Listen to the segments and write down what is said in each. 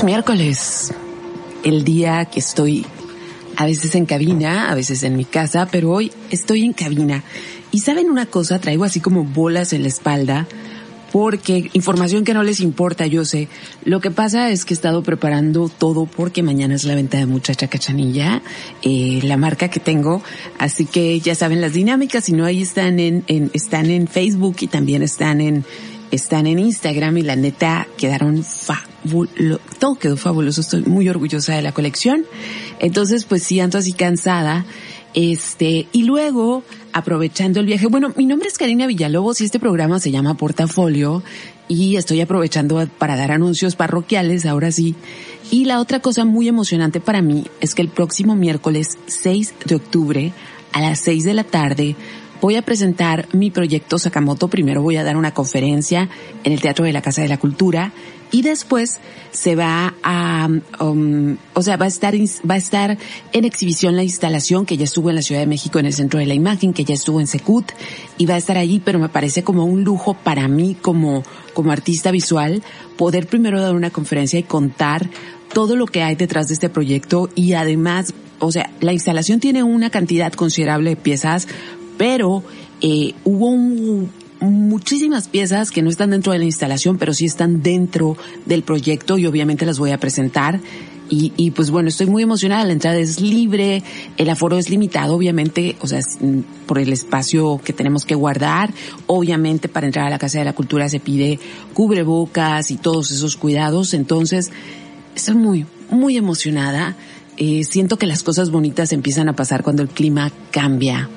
Es miércoles, el día que estoy a veces en cabina, a veces en mi casa, pero hoy estoy en cabina. Y saben una cosa, traigo así como bolas en la espalda, porque información que no les importa, yo sé. Lo que pasa es que he estado preparando todo porque mañana es la venta de Muchacha Cachanilla, eh, la marca que tengo. Así que ya saben las dinámicas, si no ahí están en, en, están en Facebook y también están en, están en Instagram y la neta quedaron todo quedó fabuloso, estoy muy orgullosa de la colección. Entonces, pues sí, ando así cansada. Este, y luego, aprovechando el viaje, bueno, mi nombre es Karina Villalobos y este programa se llama Portafolio y estoy aprovechando para dar anuncios parroquiales, ahora sí. Y la otra cosa muy emocionante para mí es que el próximo miércoles 6 de octubre a las 6 de la tarde voy a presentar mi proyecto Sakamoto. Primero voy a dar una conferencia en el Teatro de la Casa de la Cultura y después se va a, um, o sea, va a estar, va a estar en exhibición la instalación que ya estuvo en la Ciudad de México en el Centro de la Imagen, que ya estuvo en Secut y va a estar allí, pero me parece como un lujo para mí como, como artista visual poder primero dar una conferencia y contar todo lo que hay detrás de este proyecto y además, o sea, la instalación tiene una cantidad considerable de piezas, pero eh, hubo un, muchísimas piezas que no están dentro de la instalación, pero sí están dentro del proyecto y obviamente las voy a presentar. Y, y pues bueno, estoy muy emocionada, la entrada es libre, el aforo es limitado, obviamente, o sea, mm, por el espacio que tenemos que guardar. Obviamente para entrar a la Casa de la Cultura se pide cubrebocas y todos esos cuidados. Entonces, estoy muy, muy emocionada. Eh, siento que las cosas bonitas empiezan a pasar cuando el clima cambia.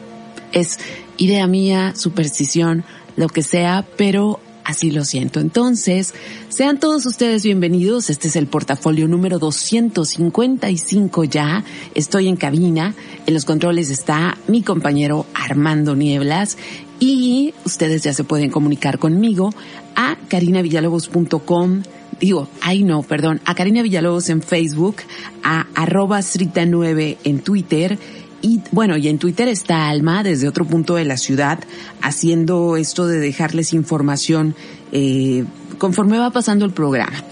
Es idea mía, superstición, lo que sea, pero así lo siento. Entonces, sean todos ustedes bienvenidos. Este es el portafolio número 255 ya. Estoy en cabina. En los controles está mi compañero Armando Nieblas y ustedes ya se pueden comunicar conmigo a carinavillalobos.com digo, ay no, perdón, a Karina Villalobos en Facebook, a arroba Srita9 en Twitter y bueno, y en Twitter está Alma desde otro punto de la ciudad haciendo esto de dejarles información eh, conforme va pasando el programa.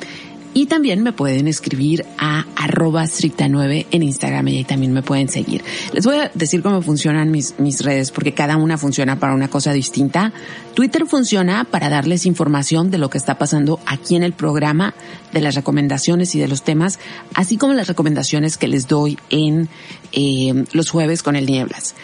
Y también me pueden escribir a arroba stricta9 en Instagram y ahí también me pueden seguir. Les voy a decir cómo funcionan mis, mis redes porque cada una funciona para una cosa distinta. Twitter funciona para darles información de lo que está pasando aquí en el programa, de las recomendaciones y de los temas, así como las recomendaciones que les doy en eh, los jueves con el Nieblas.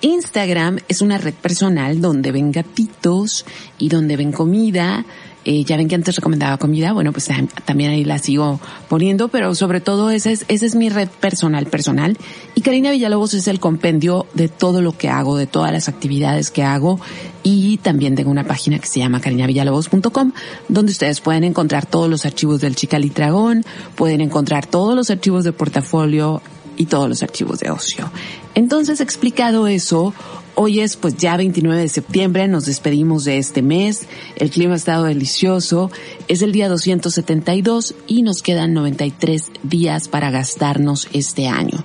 Instagram es una red personal donde ven gatitos y donde ven comida, eh, ya ven que antes recomendaba comida, bueno, pues también ahí la sigo poniendo, pero sobre todo esa es, esa es mi red personal, personal. Y Karina Villalobos es el compendio de todo lo que hago, de todas las actividades que hago. Y también tengo una página que se llama carinavillalobos.com, donde ustedes pueden encontrar todos los archivos del Chicalitragón, pueden encontrar todos los archivos de portafolio y todos los archivos de ocio. Entonces, explicado eso, Hoy es pues ya 29 de septiembre, nos despedimos de este mes, el clima ha estado delicioso, es el día 272 y nos quedan 93 días para gastarnos este año.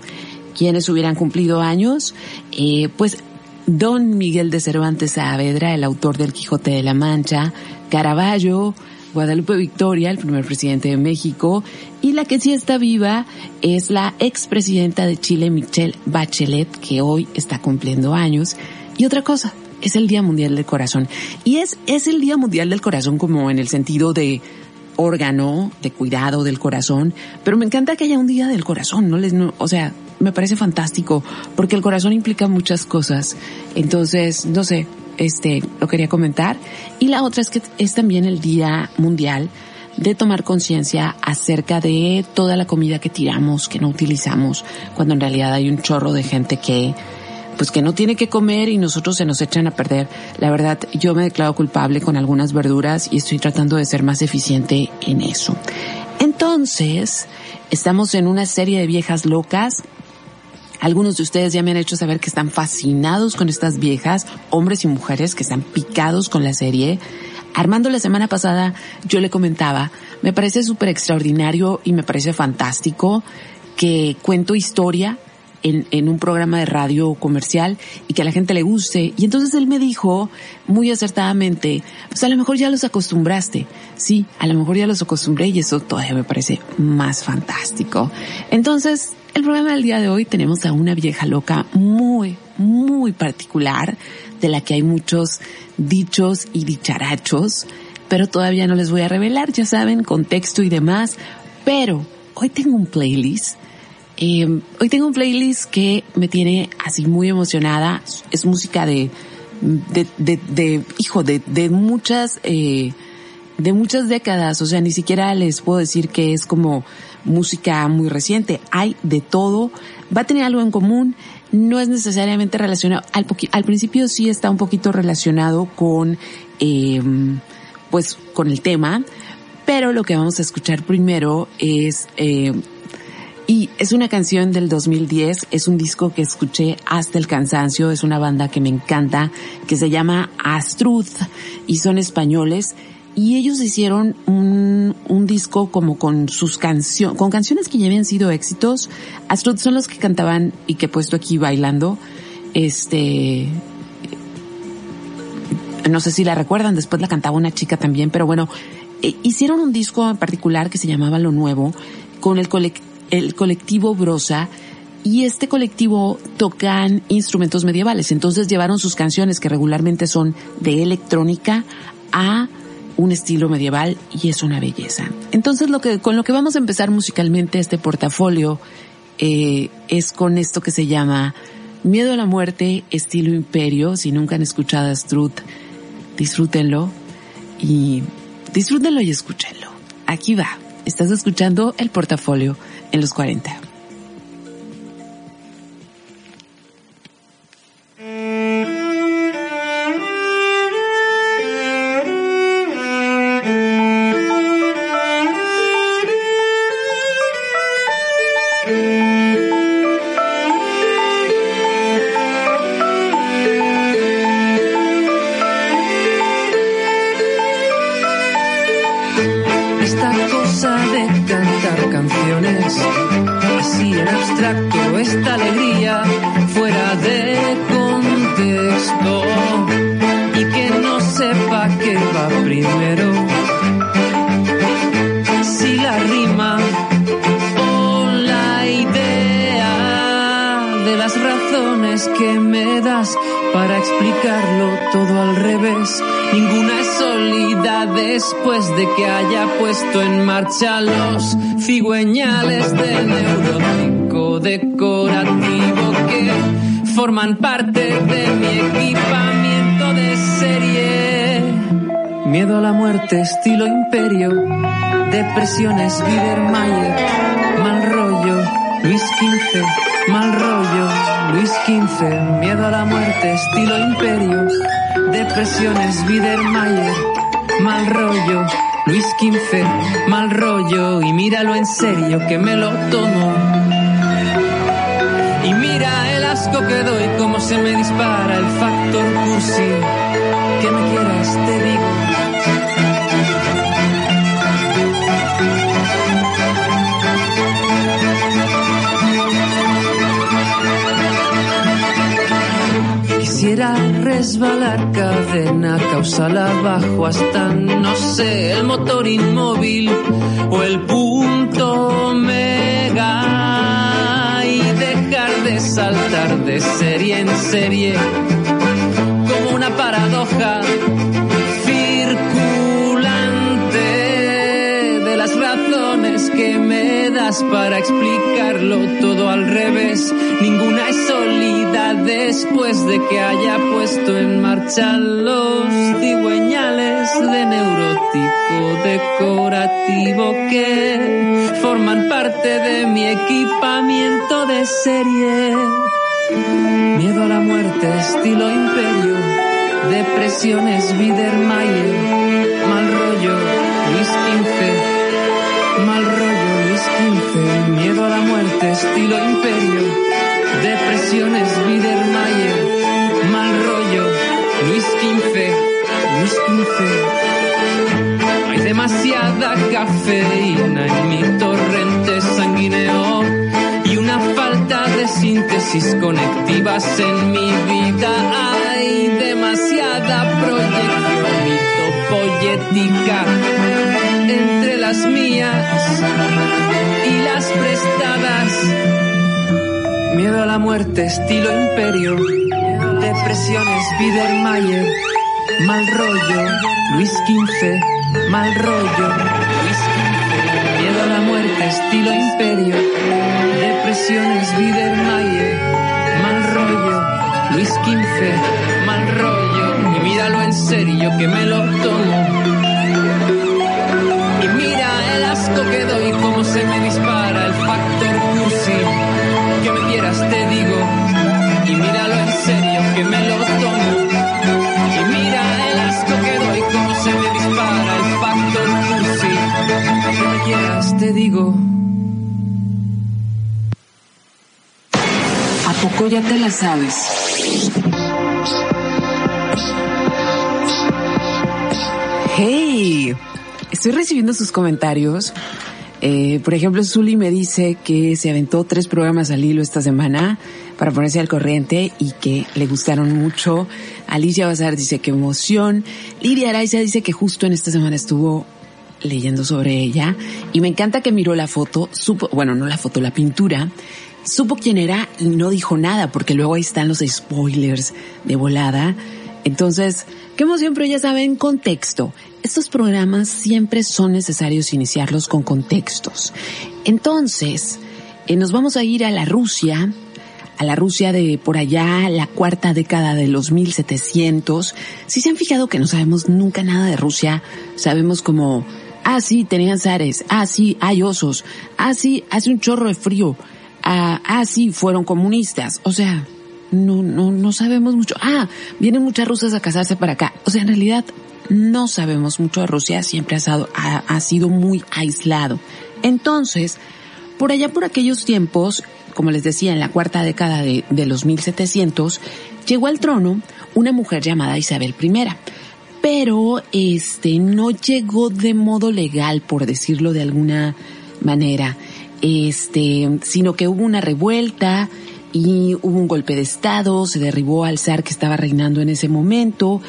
¿Quiénes hubieran cumplido años? Eh, pues Don Miguel de Cervantes Saavedra, el autor del Quijote de la Mancha, Caravaggio, Guadalupe Victoria, el primer presidente de México, y la que sí está viva es la expresidenta de Chile, Michelle Bachelet, que hoy está cumpliendo años. Y otra cosa, es el Día Mundial del Corazón. Y es, es el Día Mundial del Corazón como en el sentido de órgano de cuidado del corazón, pero me encanta que haya un día del corazón, no les, o sea, me parece fantástico porque el corazón implica muchas cosas. Entonces, no sé, este, lo quería comentar. Y la otra es que es también el Día Mundial de tomar conciencia acerca de toda la comida que tiramos, que no utilizamos, cuando en realidad hay un chorro de gente que pues que no tiene que comer y nosotros se nos echan a perder. La verdad, yo me declaro culpable con algunas verduras y estoy tratando de ser más eficiente en eso. Entonces, estamos en una serie de viejas locas. Algunos de ustedes ya me han hecho saber que están fascinados con estas viejas, hombres y mujeres que están picados con la serie. Armando la semana pasada yo le comentaba, me parece súper extraordinario y me parece fantástico que cuento historia en, en, un programa de radio comercial y que a la gente le guste. Y entonces él me dijo muy acertadamente, pues a lo mejor ya los acostumbraste. Sí, a lo mejor ya los acostumbré y eso todavía me parece más fantástico. Entonces, el programa del día de hoy tenemos a una vieja loca muy, muy particular, de la que hay muchos dichos y dicharachos, pero todavía no les voy a revelar, ya saben, contexto y demás. Pero hoy tengo un playlist eh, hoy tengo un playlist que me tiene así muy emocionada. Es música de, de, de, de hijo, de, de muchas, eh, de muchas décadas. O sea, ni siquiera les puedo decir que es como música muy reciente. Hay de todo. Va a tener algo en común. No es necesariamente relacionado. Al, al principio sí está un poquito relacionado con, eh, pues, con el tema. Pero lo que vamos a escuchar primero es, eh, y es una canción del 2010, es un disco que escuché hasta el cansancio, es una banda que me encanta, que se llama Astruth y son españoles. Y ellos hicieron un, un disco como con sus canciones, con canciones que ya habían sido éxitos. Astruth son los que cantaban y que he puesto aquí bailando. Este, no sé si la recuerdan, después la cantaba una chica también, pero bueno, eh, hicieron un disco en particular que se llamaba Lo Nuevo, con el colectivo el colectivo Brosa y este colectivo tocan instrumentos medievales. Entonces llevaron sus canciones que regularmente son de electrónica a un estilo medieval y es una belleza. Entonces lo que, con lo que vamos a empezar musicalmente este portafolio eh, es con esto que se llama Miedo a la muerte, estilo imperio. Si nunca han escuchado a Struth, disfrútenlo y disfrútenlo y escúchenlo. Aquí va. Estás escuchando el portafolio en los 40. Marcha los cigüeñales de neurótico decorativo que forman parte de mi equipamiento de serie. Miedo a la muerte, estilo imperio, depresiones, Biedermeier, mal rollo, Luis XV, mal rollo, Luis XV, miedo a la muerte, estilo imperio, depresiones, Biedermeier, mal rollo, Luis XV, mal rollo y míralo en serio que me lo tomo. Y mira el asco que doy, como se me dispara el factor cursi. Que me quieras, te digo. Quisiera resbalar cadena, causal abajo hasta, no sé, el motor inmóvil o el punto mega y dejar de saltar de serie en serie como una paradoja para explicarlo todo al revés. Ninguna es sólida después de que haya puesto en marcha los cigüeñales de neurótico decorativo que forman parte de mi equipamiento de serie. Miedo a la muerte, estilo imperio, depresiones, Biedermeier, mal rollo, Luis XV, Miedo a la muerte, estilo imperio, depresiones, Biedermeier, mal rollo, Luis XV, Luis XV. Hay demasiada cafeína en mi torrente sanguíneo y una falta de síntesis conectivas en mi vida. Hay demasiada proyección mitopoyética entre las mías Miedo a la muerte, estilo imperio, depresiones, Biedermeier, mal rollo, Luis XV, mal rollo, Luis XV, miedo a la muerte, estilo imperio, depresiones, Biedermeier, mal rollo, Luis XV, mal rollo, y míralo en serio que me lo tomo. ¿A poco ya te la sabes? Hey, estoy recibiendo sus comentarios. Eh, por ejemplo, Zuli me dice que se aventó tres programas al hilo esta semana para ponerse al corriente y que le gustaron mucho. Alicia Bazar dice que emoción. Lidia Araiza dice que justo en esta semana estuvo leyendo sobre ella y me encanta que miró la foto, supo, bueno, no la foto, la pintura, supo quién era y no dijo nada porque luego ahí están los spoilers de volada. Entonces, qué emoción, pero ya saben, contexto. Estos programas siempre son necesarios iniciarlos con contextos. Entonces, eh, nos vamos a ir a la Rusia, a la Rusia de por allá, la cuarta década de los 1700. Si se han fijado que no sabemos nunca nada de Rusia, sabemos como, ah, sí, tenían zares, ah, sí, hay osos, ah, sí, hace un chorro de frío, ah, ah, sí, fueron comunistas. O sea, no, no, no sabemos mucho. Ah, vienen muchas rusas a casarse para acá. O sea, en realidad no sabemos mucho de Rusia, siempre ha, estado- ha, ha sido muy aislado. Entonces, por allá por aquellos tiempos, como les decía, en la cuarta década de, de los 1700, llegó al trono una mujer llamada Isabel I. Pero, este, no llegó de modo legal, por decirlo de alguna manera, este, sino que hubo una revuelta y hubo un golpe de estado, se derribó al zar que estaba reinando en ese momento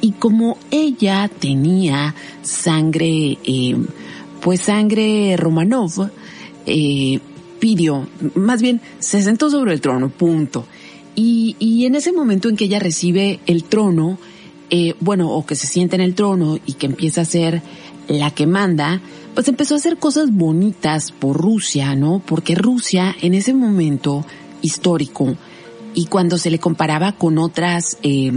y como ella tenía sangre, eh, pues sangre Romanov, eh, pidió, más bien se sentó sobre el trono, punto. Y, y en ese momento en que ella recibe el trono, eh, bueno, o que se sienta en el trono y que empieza a ser la que manda, pues empezó a hacer cosas bonitas por Rusia, ¿no? Porque Rusia en ese momento histórico y cuando se le comparaba con otras, eh,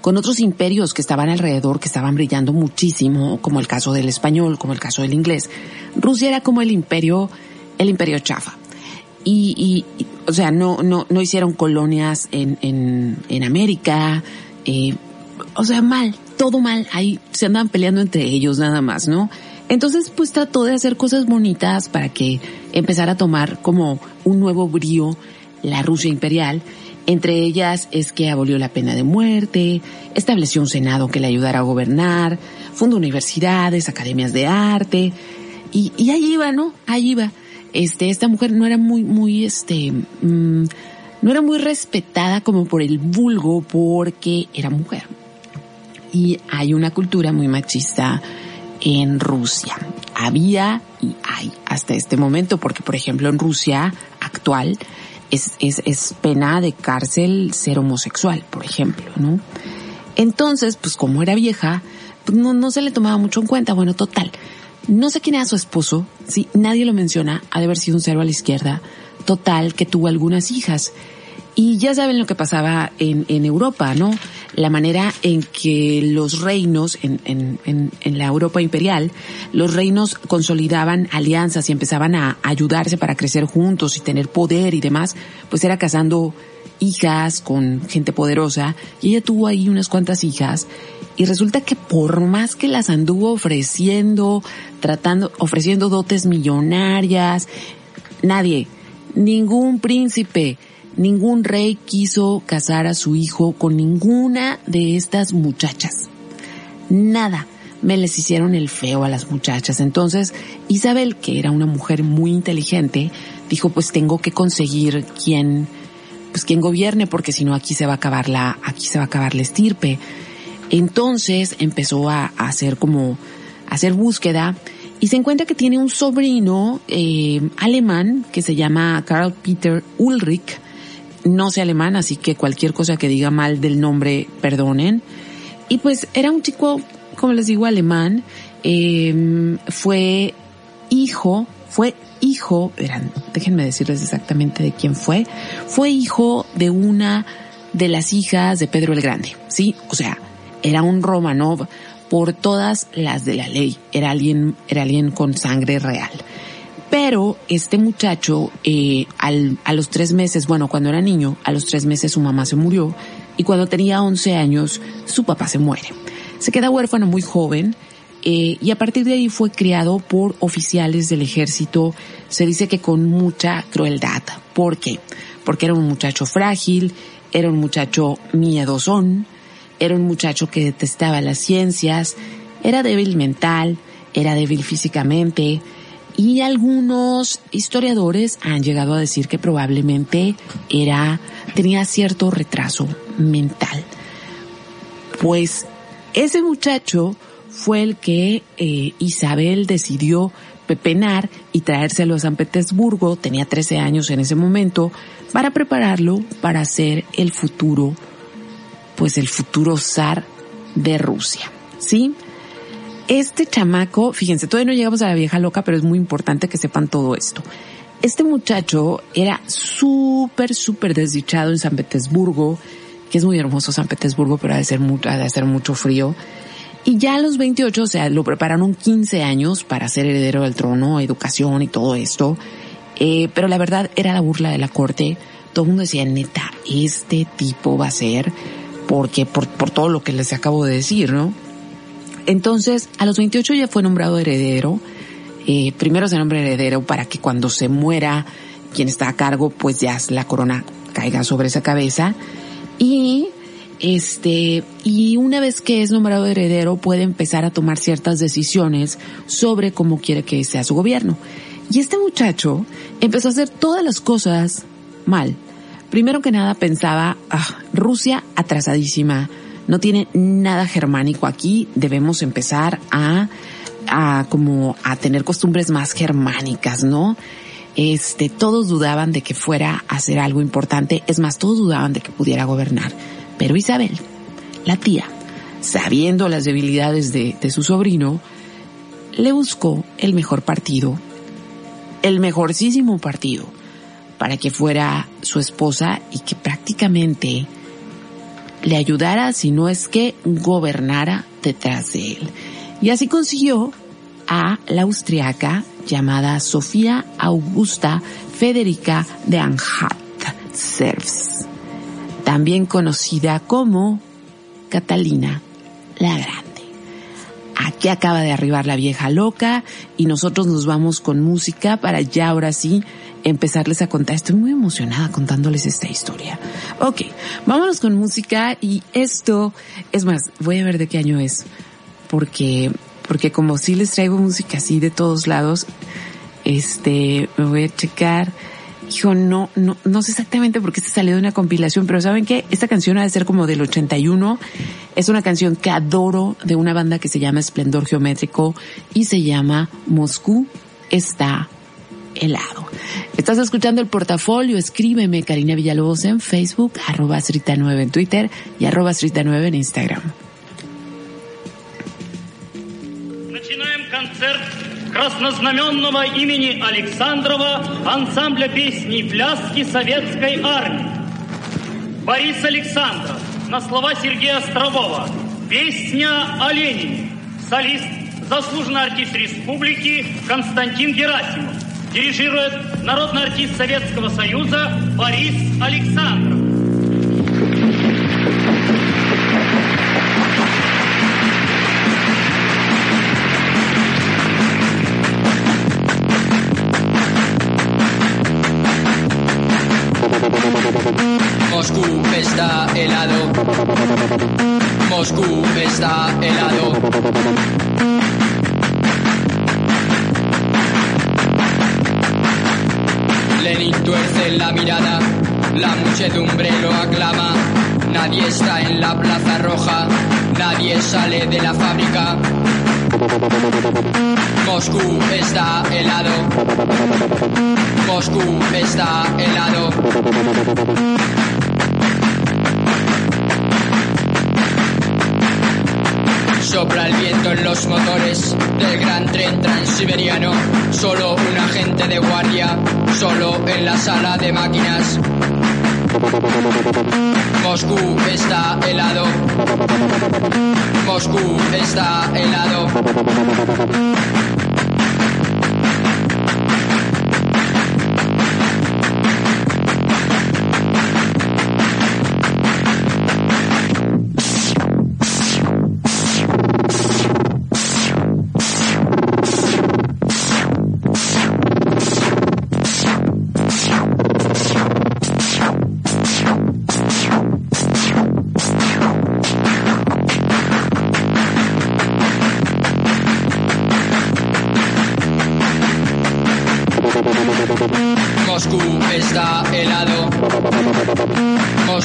con otros imperios que estaban alrededor, que estaban brillando muchísimo, como el caso del español, como el caso del inglés, Rusia era como el imperio, el imperio chafa. Y, y, y, o sea, no, no, no hicieron colonias en, en, en América, eh, o sea, mal, todo mal, ahí se andaban peleando entre ellos nada más, ¿no? Entonces, pues trató de hacer cosas bonitas para que empezara a tomar como un nuevo brío la Rusia imperial. Entre ellas es que abolió la pena de muerte, estableció un senado que le ayudara a gobernar, fundó universidades, academias de arte, y, y ahí iba, ¿no? Ahí iba. Este, esta mujer no era muy, muy, este, mmm, no era muy respetada como por el vulgo porque era mujer. Y hay una cultura muy machista en Rusia. Había y hay hasta este momento, porque por ejemplo en Rusia actual es, es, es pena de cárcel ser homosexual, por ejemplo, ¿no? Entonces, pues como era vieja, pues no, no se le tomaba mucho en cuenta. Bueno, total. No sé quién era su esposo, sí, nadie lo menciona, ha de haber sido un cero a la izquierda. Total, que tuvo algunas hijas. Y ya saben lo que pasaba en, en Europa, ¿no? La manera en que los reinos, en, en, en, en la Europa imperial, los reinos consolidaban alianzas y empezaban a ayudarse para crecer juntos y tener poder y demás, pues era casando hijas con gente poderosa y ella tuvo ahí unas cuantas hijas y resulta que por más que las anduvo ofreciendo, tratando, ofreciendo dotes millonarias, nadie, ningún príncipe, ningún rey quiso casar a su hijo con ninguna de estas muchachas. Nada. Me les hicieron el feo a las muchachas. Entonces, Isabel, que era una mujer muy inteligente, dijo, pues tengo que conseguir quien, pues quien gobierne, porque si no aquí se va a acabar la, aquí se va a acabar la estirpe. Entonces empezó a, hacer como, a hacer búsqueda y se encuentra que tiene un sobrino eh, alemán que se llama Karl Peter Ulrich. No sé alemán, así que cualquier cosa que diga mal del nombre, perdonen. Y pues era un chico, como les digo, alemán. Eh, fue hijo, fue hijo, verán, déjenme decirles exactamente de quién fue. Fue hijo de una de las hijas de Pedro el Grande, ¿sí? O sea, era un Romanov por todas las de la ley. Era alguien, era alguien con sangre real. Pero este muchacho, eh, al, a los tres meses, bueno, cuando era niño, a los tres meses su mamá se murió y cuando tenía 11 años su papá se muere. Se queda huérfano muy joven eh, y a partir de ahí fue criado por oficiales del ejército, se dice que con mucha crueldad. ¿Por qué? Porque era un muchacho frágil, era un muchacho miedosón, era un muchacho que detestaba las ciencias, era débil mental, era débil físicamente y algunos historiadores han llegado a decir que probablemente era tenía cierto retraso mental. Pues ese muchacho fue el que eh, Isabel decidió pepenar y traérselo a San Petersburgo, tenía 13 años en ese momento, para prepararlo para ser el futuro pues el futuro zar de Rusia. ¿Sí? Este chamaco, fíjense, todavía no llegamos a la vieja loca, pero es muy importante que sepan todo esto. Este muchacho era súper, súper desdichado en San Petersburgo, que es muy hermoso San Petersburgo, pero ha de ser, mucho, ha de hacer mucho frío. Y ya a los 28, o sea, lo prepararon 15 años para ser heredero del trono, educación y todo esto. Eh, pero la verdad era la burla de la corte. Todo el mundo decía, neta, este tipo va a ser porque por, por todo lo que les acabo de decir, ¿no? Entonces, a los 28 ya fue nombrado heredero. Eh, primero se nombra heredero para que cuando se muera quien está a cargo, pues ya la corona caiga sobre esa cabeza. Y este, y una vez que es nombrado heredero, puede empezar a tomar ciertas decisiones sobre cómo quiere que sea su gobierno. Y este muchacho empezó a hacer todas las cosas mal. Primero que nada pensaba, ah, Rusia atrasadísima, no tiene nada germánico aquí, debemos empezar a, a como a tener costumbres más germánicas, ¿no? Este, todos dudaban de que fuera a hacer algo importante, es más, todos dudaban de que pudiera gobernar. Pero Isabel, la tía, sabiendo las debilidades de, su sobrino, le buscó el mejor partido, el mejorcísimo partido, para que fuera su esposa y que prácticamente le ayudara, si no es que gobernara detrás de él. Y así consiguió a la austriaca llamada Sofía Augusta Federica de Anhalt-Zerbst, también conocida como Catalina la Grande. Aquí acaba de arribar la vieja loca y nosotros nos vamos con música para ya ahora sí empezarles a contar. Estoy muy emocionada contándoles esta historia. Ok, vámonos con música y esto, es más, voy a ver de qué año es, porque, porque como si les traigo música así de todos lados, este, me voy a checar. Hijo, no, no, no sé exactamente por qué se salió de una compilación, pero ¿saben qué? Esta canción ha de ser como del 81. Es una canción que adoro de una banda que se llama Esplendor Geométrico y se llama Moscú está helado. Estás escuchando el portafolio, escríbeme Karina Villalobos en Facebook, arroba 9 en Twitter y arroba 9 en Instagram. Начинаем концерт краснознаменного имени Александрова ансамбля песни пляски советской армии. Борис Александров на слова Сергея Острового. Песня о Ленине. Солист, заслуженный артист республики Константин Герасимов. Дирижирует народный артист Советского Союза Борис Александров. Moscú está helado. Moscú está helado. Lenin tuerce la mirada, la muchedumbre lo aclama. Nadie está en la plaza roja, nadie sale de la fábrica. Moscú está helado. Moscú está helado. Sopla el viento en los motores del gran tren transiberiano. Solo un agente de guardia, solo en la sala de máquinas. Moscú está helado. Moscú está helado.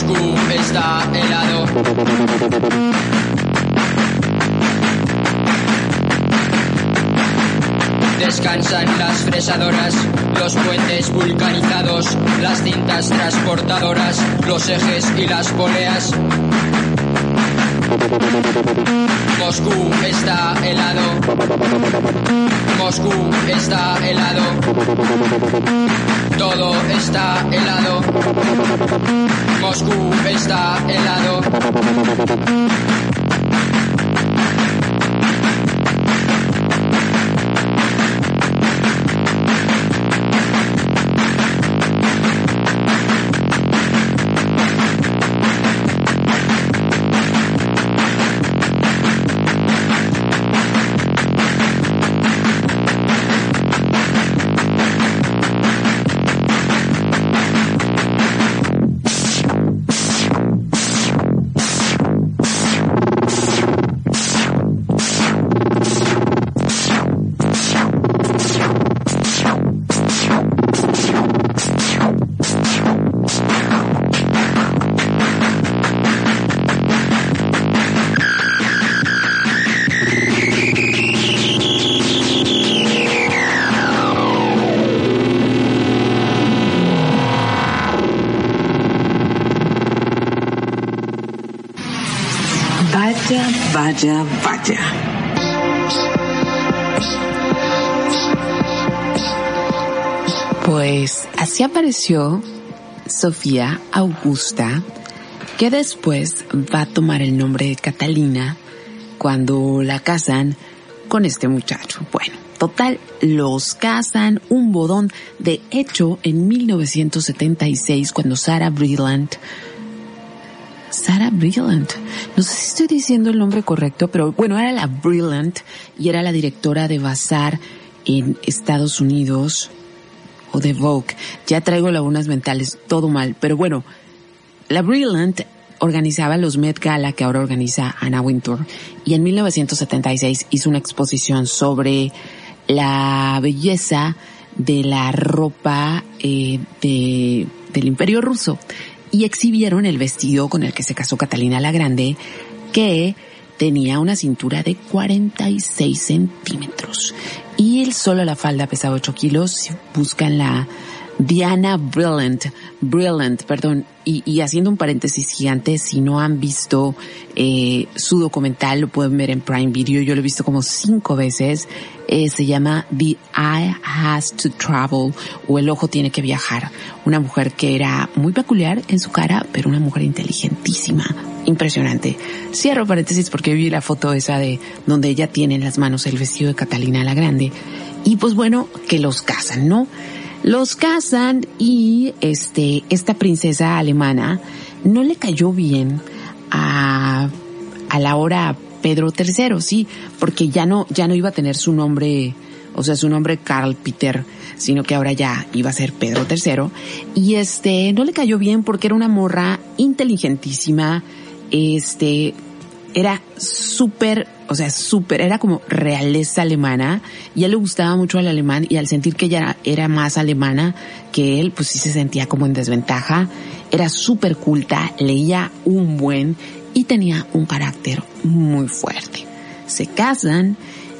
Moscú está helado. Descansan las fresadoras, los puentes vulcanizados, las cintas transportadoras, los ejes y las poleas. Moscú está helado. Moscú está helado. Todo está helado. Moscú está helado. Vaya, vaya. Pues así apareció Sofía Augusta, que después va a tomar el nombre de Catalina cuando la casan con este muchacho. Bueno, total, los casan un bodón. De hecho, en 1976, cuando Sarah Brillant Sarah Brillant. No sé si estoy diciendo el nombre correcto, pero bueno, era la Brillant y era la directora de Bazar en Estados Unidos o de Vogue. Ya traigo lagunas mentales, todo mal, pero bueno, la Brillant organizaba los Met Gala que ahora organiza Anna Wintour y en 1976 hizo una exposición sobre la belleza de la ropa eh, de, del Imperio Ruso y exhibieron el vestido con el que se casó Catalina la Grande, que tenía una cintura de 46 centímetros y él solo la falda pesaba 8 kilos. Si buscan la Diana Brilliant, Brilliant, perdón, y, haciendo un paréntesis gigante, si no han visto eh, su documental, lo pueden ver en Prime Video, yo lo he visto como cinco veces, eh, se llama The Eye Has to Travel o El Ojo Tiene que Viajar, una mujer que era muy peculiar en su cara, pero una mujer inteligentísima, impresionante. Cierro paréntesis porque vi la foto esa de donde ella tiene en las manos el vestido de Catalina la Grande, y pues bueno, que los casan, ¿no? Los casan y este, esta princesa alemana no le cayó bien a, a la hora Pedro III, sí, porque ya no, ya no iba a tener su nombre, o sea, su nombre Carl Peter, sino que ahora ya iba a ser Pedro III. Y este, no le cayó bien porque era una morra inteligentísima, este, era súper, o sea, súper, era como realeza alemana y a él le gustaba mucho el alemán y al sentir que ella era, más alemana que él, pues sí se sentía como en desventaja. Era súper culta, leía un buen y tenía un carácter muy fuerte. Se casan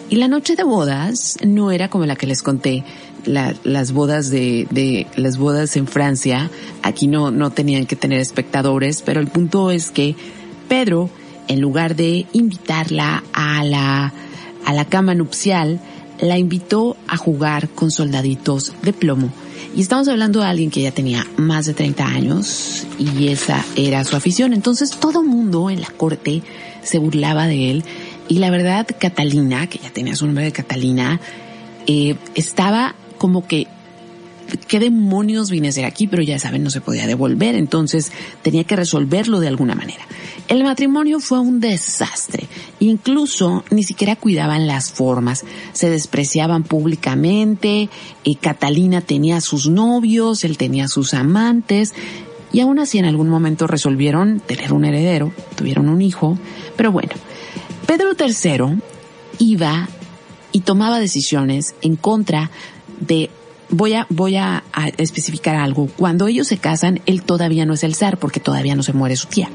y la noche de bodas no era como la que les conté, las bodas de, de, las bodas en Francia. Aquí no, no tenían que tener espectadores, pero el punto es que Pedro en lugar de invitarla a la, a la cama nupcial, la invitó a jugar con soldaditos de plomo. Y estamos hablando de alguien que ya tenía más de 30 años y esa era su afición. Entonces todo mundo en la corte se burlaba de él. Y la verdad, Catalina, que ya tenía su nombre de Catalina, eh, estaba como que ¿qué demonios vine a hacer aquí? Pero ya saben, no se podía devolver, entonces tenía que resolverlo de alguna manera. El matrimonio fue un desastre. Incluso ni siquiera cuidaban las formas. Se despreciaban públicamente. Y Catalina tenía sus novios, él tenía sus amantes. Y aún así en algún momento resolvieron tener un heredero, tuvieron un hijo. Pero bueno, Pedro III iba y tomaba decisiones en contra de voy a, voy a, especificar algo. Cuando ellos se casan, él todavía no es el zar porque todavía no se muere su tía.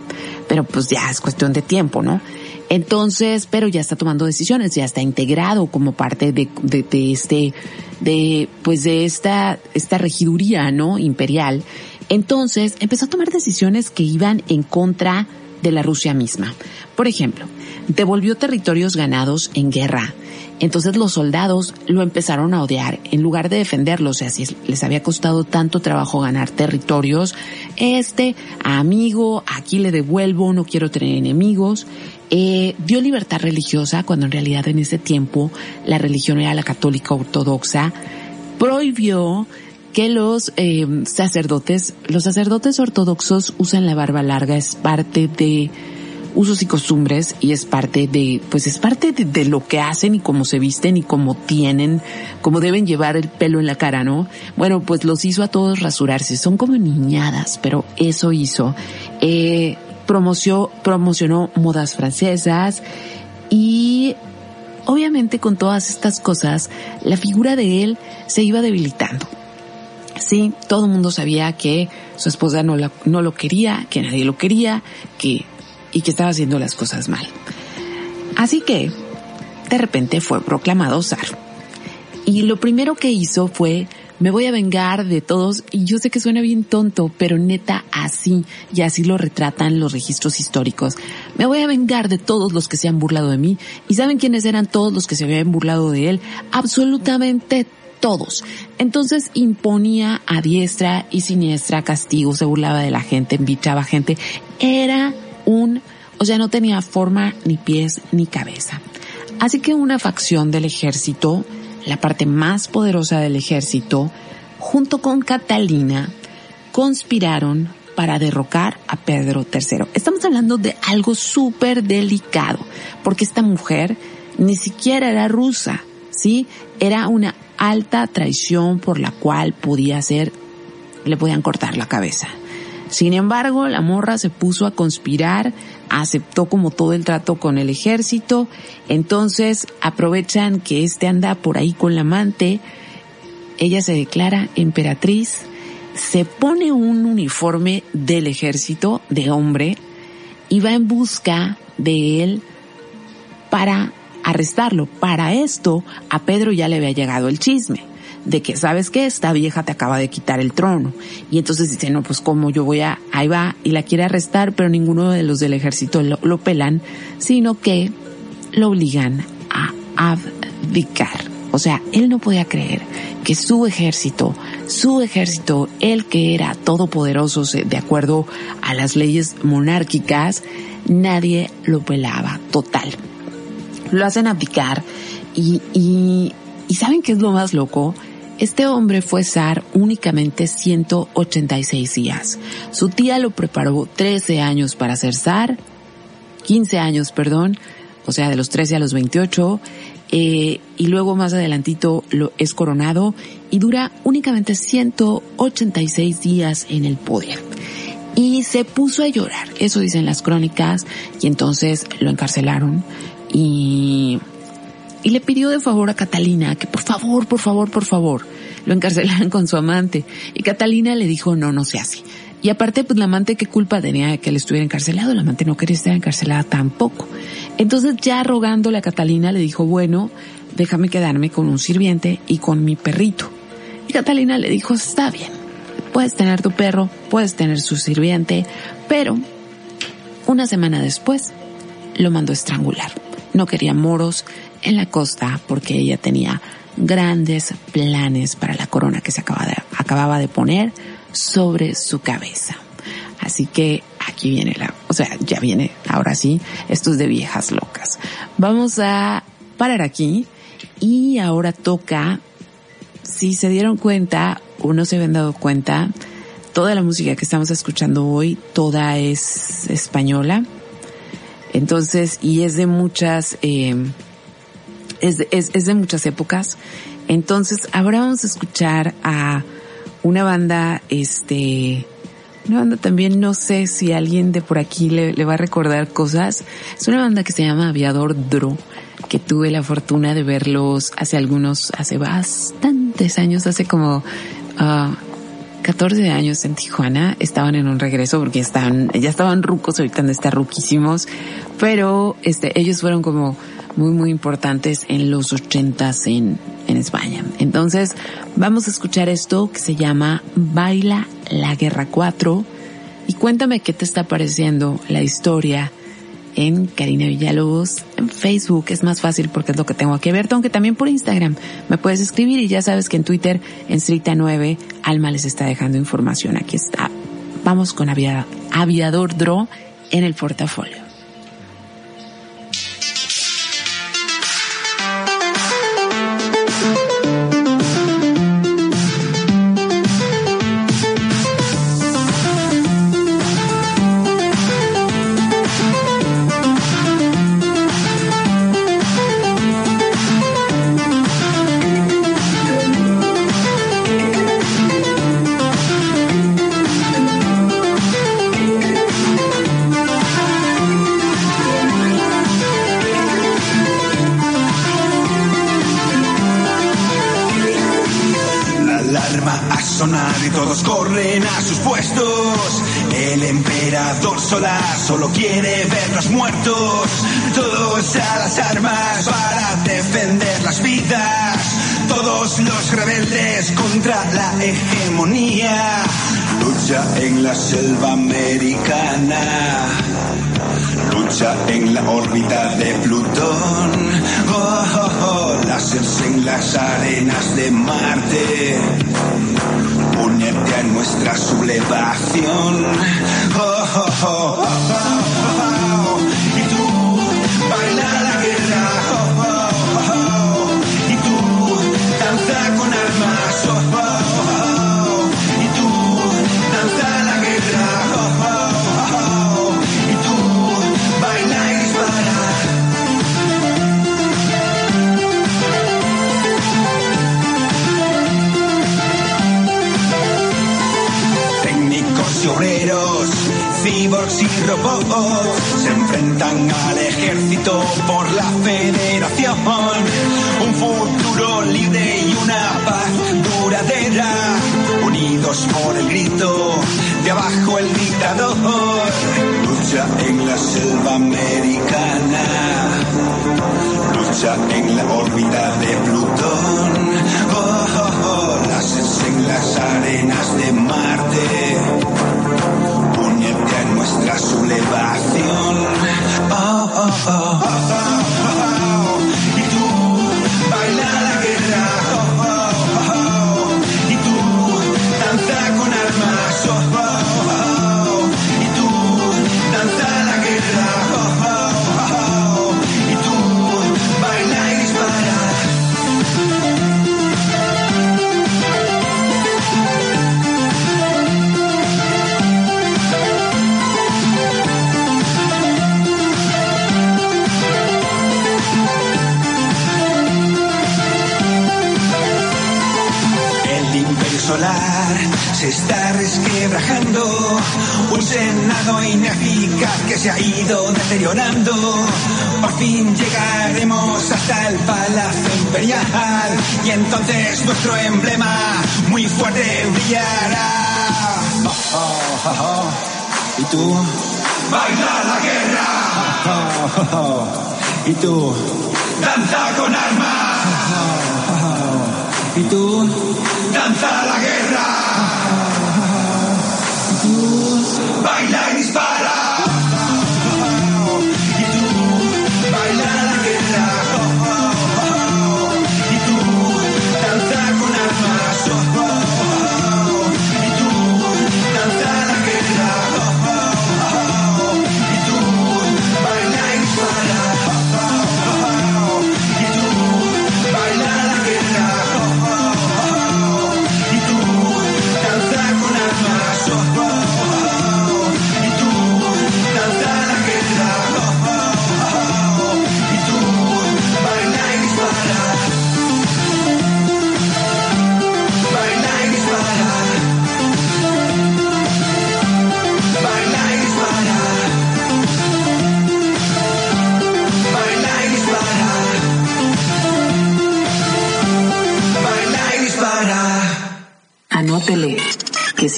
Pero pues ya es cuestión de tiempo, ¿no? Entonces, pero ya está tomando decisiones, ya está integrado como parte de, de, de este, de, pues de esta, esta regiduría, ¿no? Imperial. Entonces, empezó a tomar decisiones que iban en contra de la Rusia misma. Por ejemplo, devolvió territorios ganados en guerra entonces los soldados lo empezaron a odiar. En lugar de defenderlos, o sea, si les había costado tanto trabajo ganar territorios, este, amigo, aquí le devuelvo, no quiero tener enemigos. Eh, dio libertad religiosa cuando en realidad en ese tiempo la religión era la católica ortodoxa. Prohibió que los eh, sacerdotes, los sacerdotes ortodoxos usan la barba larga, es parte de usos y costumbres y es parte de, pues es parte de, lo que hacen y cómo se visten y cómo tienen, cómo deben llevar el pelo en la cara, ¿no? Bueno, pues los hizo a todos rasurarse, son como niñadas, pero eso hizo. Eh, promoció, promocionó modas francesas y obviamente con todas estas cosas, la figura de él se iba debilitando. Sí, todo el mundo sabía que su esposa no, la, no lo quería, que nadie lo quería, que y que estaba haciendo las cosas mal. Así que, de repente fue proclamado zar. Y lo primero que hizo fue, me voy a vengar de todos, y yo sé que suena bien tonto, pero neta así, y así lo retratan los registros históricos. Me voy a vengar de todos los que se han burlado de mí. ¿Y saben quiénes eran todos los que se habían burlado de él? Absolutamente todos. Entonces imponía a diestra y siniestra castigos, se burlaba de la gente, invitaba gente. Era un, o sea, no tenía forma ni pies ni cabeza. Así que una facción del ejército, la parte más poderosa del ejército, junto con Catalina, conspiraron para derrocar a Pedro III. Estamos hablando de algo súper delicado, porque esta mujer ni siquiera era rusa, ¿sí? Era una alta traición por la cual podía ser, le podían cortar la cabeza. Sin embargo, la morra se puso a conspirar, aceptó como todo el trato con el ejército, entonces aprovechan que este anda por ahí con la amante, ella se declara emperatriz, se pone un uniforme del ejército de hombre y va en busca de él para arrestarlo. Para esto, a Pedro ya le había llegado el chisme de que, ¿sabes qué? Esta vieja te acaba de quitar el trono. Y entonces dice, no, pues como yo voy a, ahí va, y la quiere arrestar, pero ninguno de los del ejército lo, lo pelan, sino que lo obligan a abdicar. O sea, él no podía creer que su ejército, su ejército, el que era todopoderoso de acuerdo a las leyes monárquicas, nadie lo pelaba, total. Lo hacen abdicar y, y, y ¿saben qué es lo más loco? Este hombre fue zar únicamente 186 días. Su tía lo preparó 13 años para ser zar, 15 años, perdón, o sea, de los 13 a los 28, eh, y luego más adelantito lo es coronado y dura únicamente 186 días en el poder. Y se puso a llorar, eso dicen las crónicas, y entonces lo encarcelaron y y le pidió de favor a Catalina que por favor, por favor, por favor, lo encarcelaran con su amante. Y Catalina le dijo, no, no se hace. Y aparte, pues la amante, ¿qué culpa tenía de que él estuviera encarcelado? La amante no quería estar encarcelada tampoco. Entonces, ya rogándole a Catalina, le dijo, bueno, déjame quedarme con un sirviente y con mi perrito. Y Catalina le dijo, está bien, puedes tener tu perro, puedes tener su sirviente, pero una semana después lo mandó a estrangular. No quería moros, en la costa porque ella tenía grandes planes para la corona que se acababa de, acababa de poner sobre su cabeza. Así que aquí viene la, o sea, ya viene, ahora sí, esto es de viejas locas. Vamos a parar aquí y ahora toca, si se dieron cuenta o no se habían dado cuenta, toda la música que estamos escuchando hoy, toda es española. Entonces, y es de muchas, eh, es, es, es de muchas épocas. Entonces, ahora vamos a escuchar a una banda, este, una banda también, no sé si alguien de por aquí le, va a recordar cosas. Es una banda que se llama Aviador Dro, que tuve la fortuna de verlos hace algunos, hace bastantes años, hace como uh, 14 años en Tijuana. Estaban en un regreso porque estaban, ya estaban rucos, ahorita estar ruquísimos, pero este, ellos fueron como muy, muy importantes en los ochentas en, en España. Entonces, vamos a escuchar esto que se llama Baila la Guerra 4 y cuéntame qué te está pareciendo la historia en Karina Villalobos en Facebook. Es más fácil porque es lo que tengo que ver, aunque también por Instagram me puedes escribir y ya sabes que en Twitter, en Strita 9, Alma les está dejando información. Aquí está. Vamos con Aviador Dro en el portafolio. Solo quiere ver los muertos, todos a las armas para defender las vidas, todos los rebeldes contra la hegemonía, lucha en la selva americana, lucha en la órbita de Plutón, oh, oh, oh, en las arenas de Marte a nuestra sublevación. Oh, oh, oh, y tú, baila la guerra. y tú, danza con armas. Cyborgs y robots se enfrentan al ejército por la federación. Un futuro libre y una paz duradera, unidos por el grito de abajo el dictador. Lucha en la selva americana órbita de Plutón. Oh, oh, oh, en las arenas de Marte. Sublevación. Oh, oh, oh. Se está resquebrajando. Un senado ineficaz que se ha ido deteriorando. Por fin llegaremos hasta el palacio imperial. Y entonces nuestro emblema muy fuerte brillará. Oh, oh, oh. ¿Y tú? Baila la guerra. ¿Y tú? Danza con armas. ¿Y tú? Danza la guerra. ¿Y tú? Baila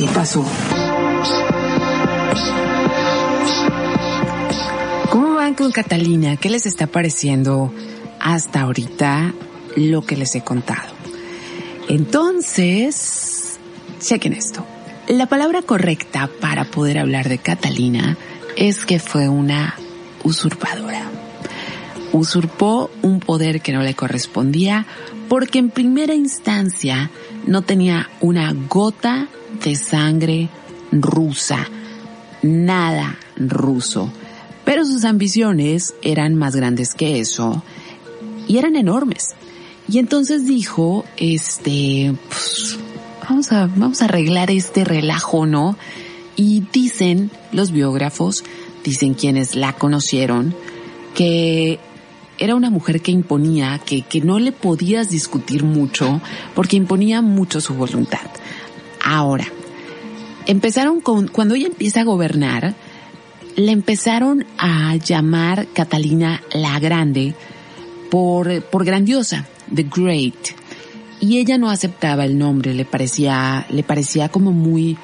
pasó. ¿Cómo van con Catalina? ¿Qué les está pareciendo hasta ahorita lo que les he contado? Entonces, chequen esto. La palabra correcta para poder hablar de Catalina es que fue una usurpadora. Usurpó un poder que no le correspondía porque en primera instancia no tenía una gota de sangre rusa, nada ruso. Pero sus ambiciones eran más grandes que eso y eran enormes. Y entonces dijo, este, pues, vamos a, vamos a arreglar este relajo, ¿no? Y dicen los biógrafos, dicen quienes la conocieron, que era una mujer que imponía, que, que no le podías discutir mucho, porque imponía mucho su voluntad. Ahora, empezaron con, cuando ella empieza a gobernar, le empezaron a llamar Catalina la Grande por, por grandiosa, The Great. Y ella no aceptaba el nombre, le parecía, le parecía como muy,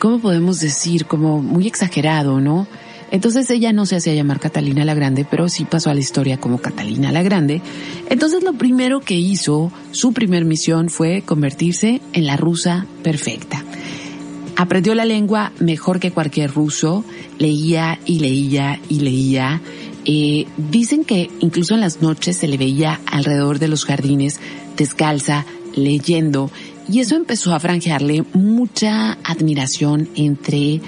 ¿cómo podemos decir? Como muy exagerado, ¿no? Entonces ella no se hacía llamar Catalina la Grande, pero sí pasó a la historia como Catalina la Grande. Entonces lo primero que hizo, su primer misión fue convertirse en la rusa perfecta. Aprendió la lengua mejor que cualquier ruso, leía y leía y leía. Eh, dicen que incluso en las noches se le veía alrededor de los jardines descalza, leyendo, y eso empezó a franjearle mucha admiración entre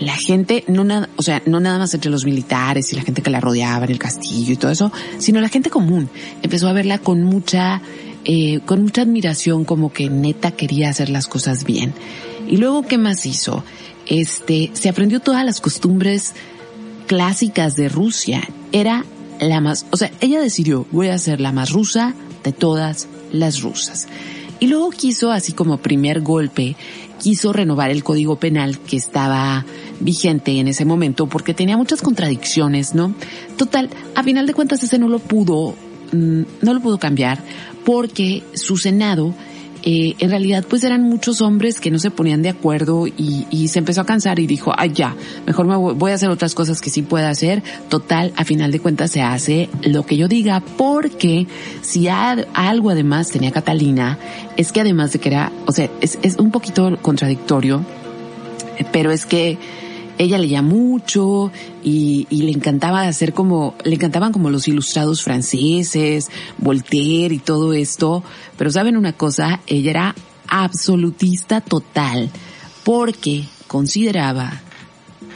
la gente, no nada, o sea, no nada más entre los militares y la gente que la rodeaba en el castillo y todo eso, sino la gente común. Empezó a verla con mucha, eh, con mucha admiración, como que neta quería hacer las cosas bien. Y luego, ¿qué más hizo? Este, se aprendió todas las costumbres clásicas de Rusia. Era la más, o sea, ella decidió, voy a ser la más rusa de todas las rusas. Y luego quiso, así como primer golpe, quiso renovar el código penal que estaba vigente en ese momento porque tenía muchas contradicciones, ¿no? Total, a final de cuentas ese no lo pudo, mm, no lo pudo cambiar porque su senado eh, en realidad pues eran muchos hombres que no se ponían de acuerdo y, se empezó a cansar y dijo, ay ya, mejor me voy, a hacer otras cosas que sí pueda hacer. Total, a final de cuentas se hace lo que yo diga, porque si algo además tenía Catalina, es que además de que era, o sea, es, es un poquito contradictorio, eh, pero es que ella leía mucho y, le encantaba hacer como, le encantaban como los ilustrados franceses, Voltaire y todo esto. Pero saben una cosa, ella era absolutista total porque consideraba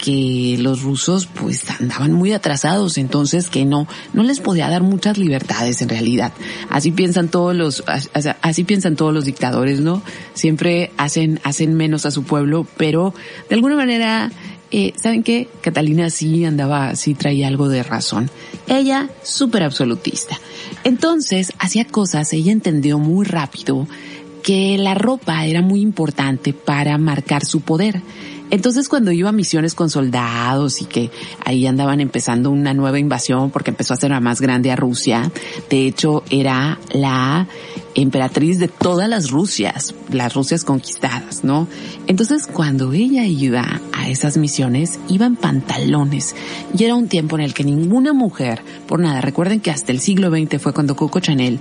que los rusos pues andaban muy atrasados, entonces que no, no les podía dar muchas libertades en realidad. Así piensan todos los, as- as- así piensan todos los dictadores, ¿no? Siempre hacen, hacen menos a su pueblo, pero de alguna manera, eh, ¿saben qué? Catalina sí andaba, sí traía algo de razón. Ella, súper absolutista. Entonces, hacía cosas, ella entendió muy rápido que la ropa era muy importante para marcar su poder. Entonces cuando iba a misiones con soldados y que ahí andaban empezando una nueva invasión porque empezó a ser la más grande a Rusia, de hecho era la emperatriz de todas las Rusias, las Rusias conquistadas, ¿no? Entonces cuando ella iba a esas misiones, iba en pantalones y era un tiempo en el que ninguna mujer, por nada, recuerden que hasta el siglo XX fue cuando Coco Chanel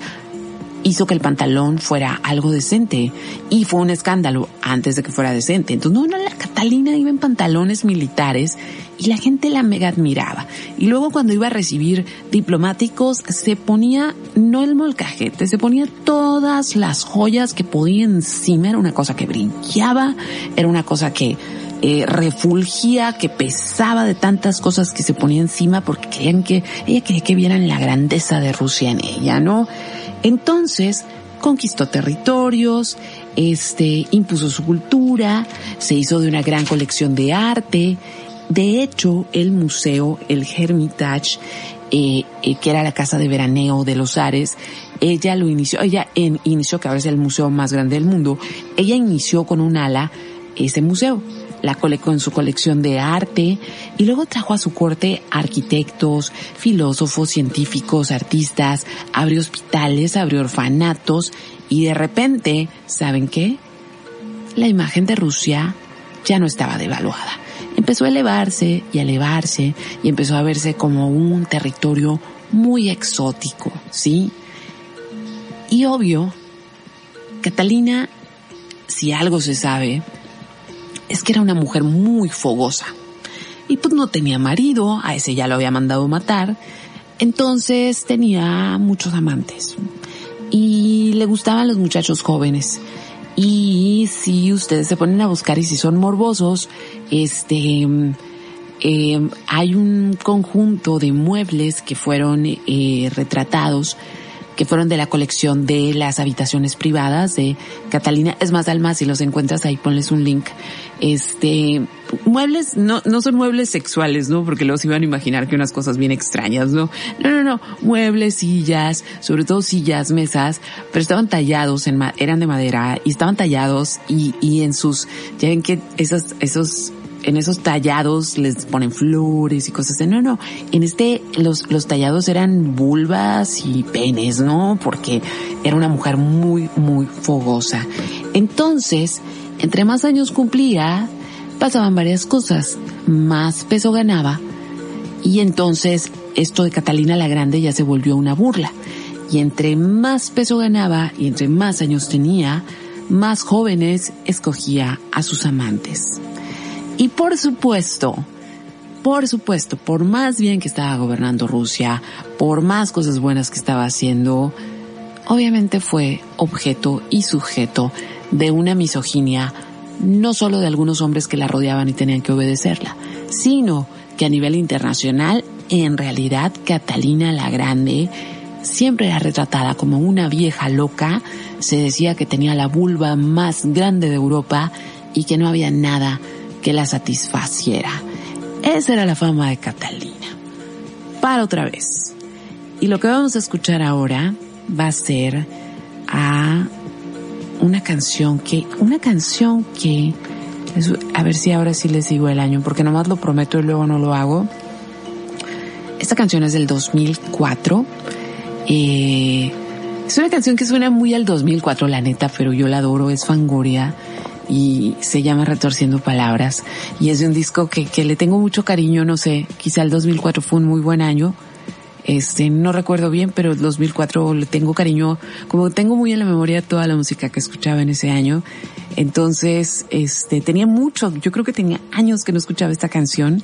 hizo que el pantalón fuera algo decente y fue un escándalo antes de que fuera decente. Entonces, no, no, la Catalina iba en pantalones militares y la gente la mega admiraba. Y luego cuando iba a recibir diplomáticos se ponía no el molcajete, se ponía todas las joyas que podía encima. Era una cosa que brillaba, era una cosa que eh, refulgía, que pesaba de tantas cosas que se ponía encima porque querían que, ella quería que vieran la grandeza de Rusia en ella, ¿no? Entonces, conquistó territorios, este, impuso su cultura, se hizo de una gran colección de arte. De hecho, el museo, el Hermitage, eh, eh, que era la casa de veraneo de los Ares, ella lo inició, ella inició, que ahora es el museo más grande del mundo, ella inició con un ala ese museo la cole con su colección de arte y luego trajo a su corte arquitectos, filósofos, científicos, artistas, abrió hospitales, abrió orfanatos y de repente, ¿saben qué? La imagen de Rusia ya no estaba devaluada. Empezó a elevarse y a elevarse y empezó a verse como un territorio muy exótico, ¿sí? Y obvio, Catalina, si algo se sabe, es que era una mujer muy fogosa. Y pues no tenía marido, a ese ya lo había mandado matar. Entonces tenía muchos amantes. Y le gustaban los muchachos jóvenes. Y si ustedes se ponen a buscar y si son morbosos, este, eh, hay un conjunto de muebles que fueron eh, retratados que fueron de la colección de las habitaciones privadas de Catalina. Es más, Alma, si los encuentras ahí, ponles un link. Este, muebles, no, no son muebles sexuales, ¿no? Porque los iban a imaginar que unas cosas bien extrañas, ¿no? No, no, no. Muebles, sillas, sobre todo sillas, mesas, pero estaban tallados en, eran de madera y estaban tallados y, y en sus, ya ven que esos, esos en esos tallados les ponen flores y cosas. No, no. En este, los, los tallados eran vulvas y penes, ¿no? Porque era una mujer muy, muy fogosa. Entonces, entre más años cumplía, pasaban varias cosas. Más peso ganaba. Y entonces, esto de Catalina la Grande ya se volvió una burla. Y entre más peso ganaba y entre más años tenía, más jóvenes escogía a sus amantes. Y por supuesto, por supuesto, por más bien que estaba gobernando Rusia, por más cosas buenas que estaba haciendo, obviamente fue objeto y sujeto de una misoginia, no solo de algunos hombres que la rodeaban y tenían que obedecerla, sino que a nivel internacional, en realidad, Catalina la Grande siempre era retratada como una vieja loca, se decía que tenía la vulva más grande de Europa y que no había nada que la satisfaciera. Esa era la fama de Catalina. Para otra vez. Y lo que vamos a escuchar ahora va a ser a una canción que, una canción que, a ver si ahora sí les digo el año, porque nomás lo prometo y luego no lo hago. Esta canción es del 2004. Eh, Es una canción que suena muy al 2004, la neta, pero yo la adoro, es Fangoria y se llama Retorciendo Palabras y es de un disco que, que le tengo mucho cariño, no sé, quizá el 2004 fue un muy buen año. Este, no recuerdo bien, pero el 2004 le tengo cariño, como tengo muy en la memoria toda la música que escuchaba en ese año. Entonces, este, tenía mucho, yo creo que tenía años que no escuchaba esta canción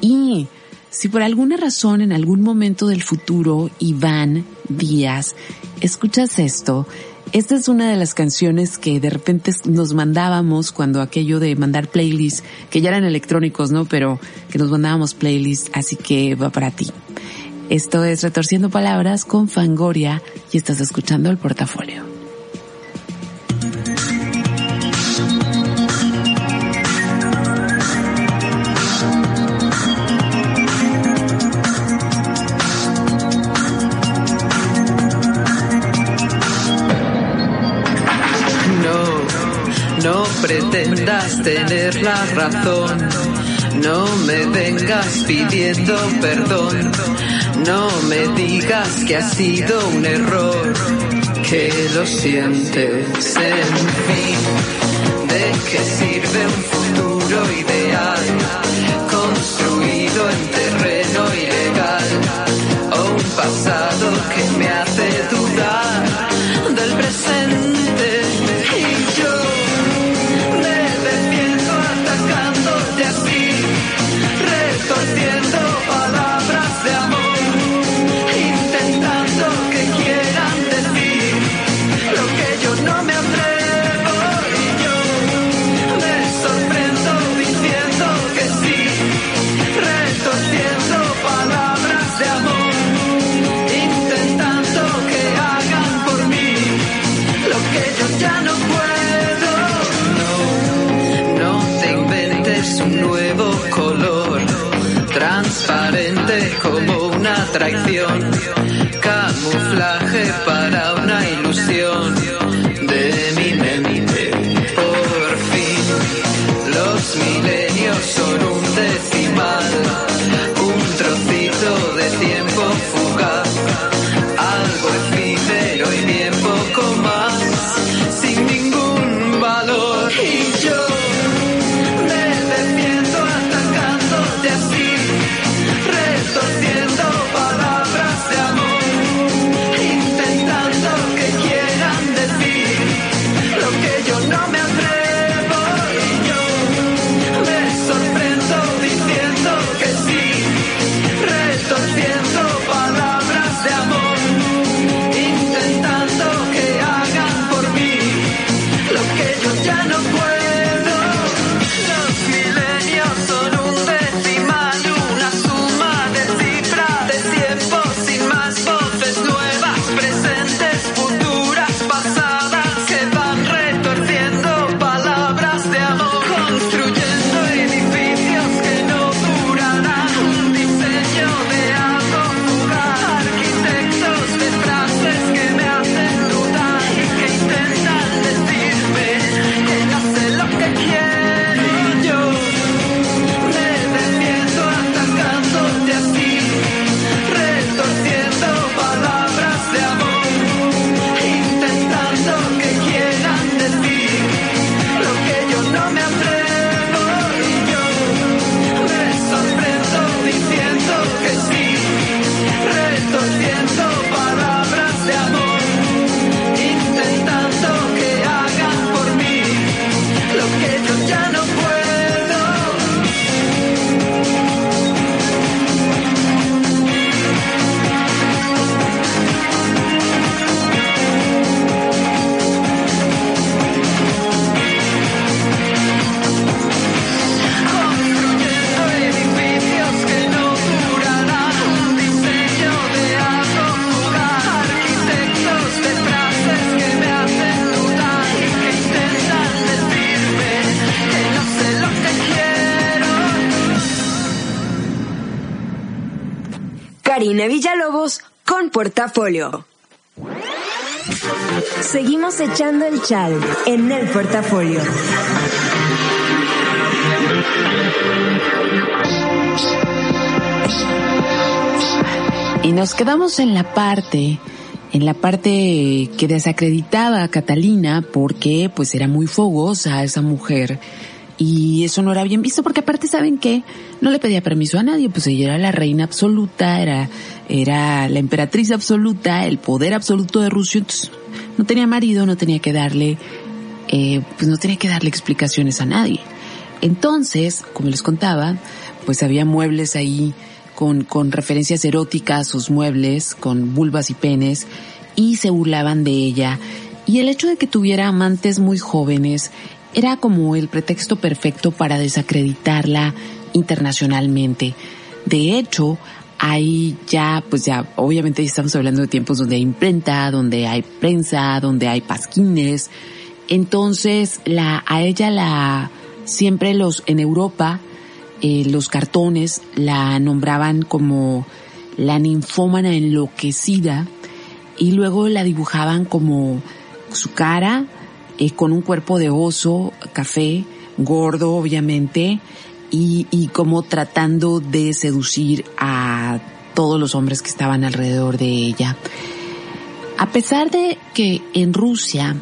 y si por alguna razón en algún momento del futuro, Iván Díaz, escuchas esto, esta es una de las canciones que de repente nos mandábamos cuando aquello de mandar playlists, que ya eran electrónicos, ¿no? Pero que nos mandábamos playlists, así que va para ti. Esto es Retorciendo Palabras con Fangoria y estás escuchando el portafolio. La razón, no me vengas pidiendo perdón, no me digas que ha sido un error, que lo sientes, en fin, ¿de qué sirve un futuro ideal construido en terreno ilegal o un pasado que me hace dudar traición, Villalobos con Portafolio. Seguimos echando el chal en el portafolio. Y nos quedamos en la parte en la parte que desacreditaba a Catalina porque pues era muy fogosa esa mujer y eso no era bien visto porque aparte saben que no le pedía permiso a nadie, pues ella era la reina absoluta, era, era la emperatriz absoluta, el poder absoluto de Rusia, no tenía marido, no tenía que darle, eh, pues no tenía que darle explicaciones a nadie. Entonces, como les contaba, pues había muebles ahí con, con referencias eróticas, sus muebles, con vulvas y penes, y se burlaban de ella. Y el hecho de que tuviera amantes muy jóvenes era como el pretexto perfecto para desacreditarla internacionalmente. De hecho, hay ya, pues ya, obviamente estamos hablando de tiempos donde hay imprenta, donde hay prensa, donde hay pasquines. Entonces, la, a ella la, siempre los, en Europa, eh, los cartones la nombraban como la ninfómana enloquecida y luego la dibujaban como su cara, eh, con un cuerpo de oso, café, gordo obviamente, y, como tratando de seducir a todos los hombres que estaban alrededor de ella. A pesar de que en Rusia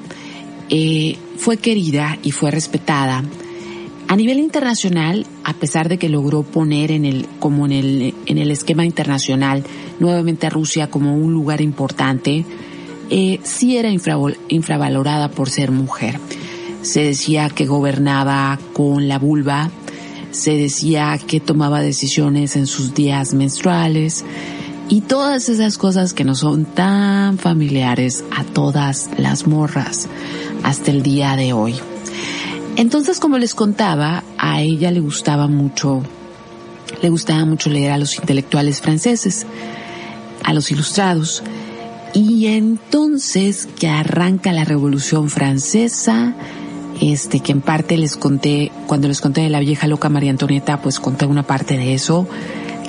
eh, fue querida y fue respetada, a nivel internacional, a pesar de que logró poner en el, como en el, en el esquema internacional nuevamente a Rusia como un lugar importante, eh, sí era infravalorada por ser mujer. Se decía que gobernaba con la vulva, se decía que tomaba decisiones en sus días menstruales y todas esas cosas que no son tan familiares a todas las morras hasta el día de hoy. Entonces, como les contaba, a ella le gustaba mucho, le gustaba mucho leer a los intelectuales franceses, a los ilustrados. Y entonces que arranca la Revolución Francesa, este, que en parte les conté, cuando les conté de la vieja loca María Antonieta, pues conté una parte de eso,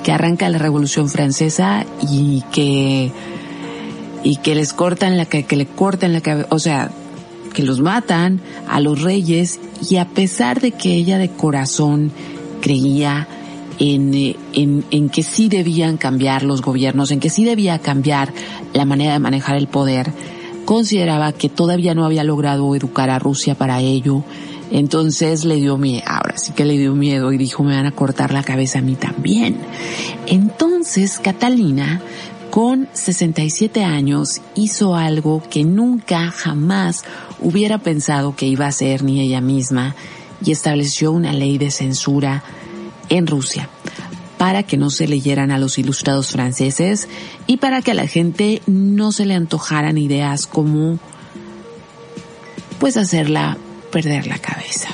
que arranca la Revolución Francesa y que, y que les cortan la, que, que le cortan la cabeza, o sea, que los matan a los reyes y a pesar de que ella de corazón creía en, en, en, que sí debían cambiar los gobiernos, en que sí debía cambiar la manera de manejar el poder, consideraba que todavía no había logrado educar a Rusia para ello, entonces le dio miedo, ahora sí que le dio miedo y dijo me van a cortar la cabeza a mí también. Entonces Catalina, con 67 años, hizo algo que nunca jamás hubiera pensado que iba a hacer ni ella misma y estableció una ley de censura en Rusia para que no se leyeran a los ilustrados franceses y para que a la gente no se le antojaran ideas como pues hacerla perder la cabeza.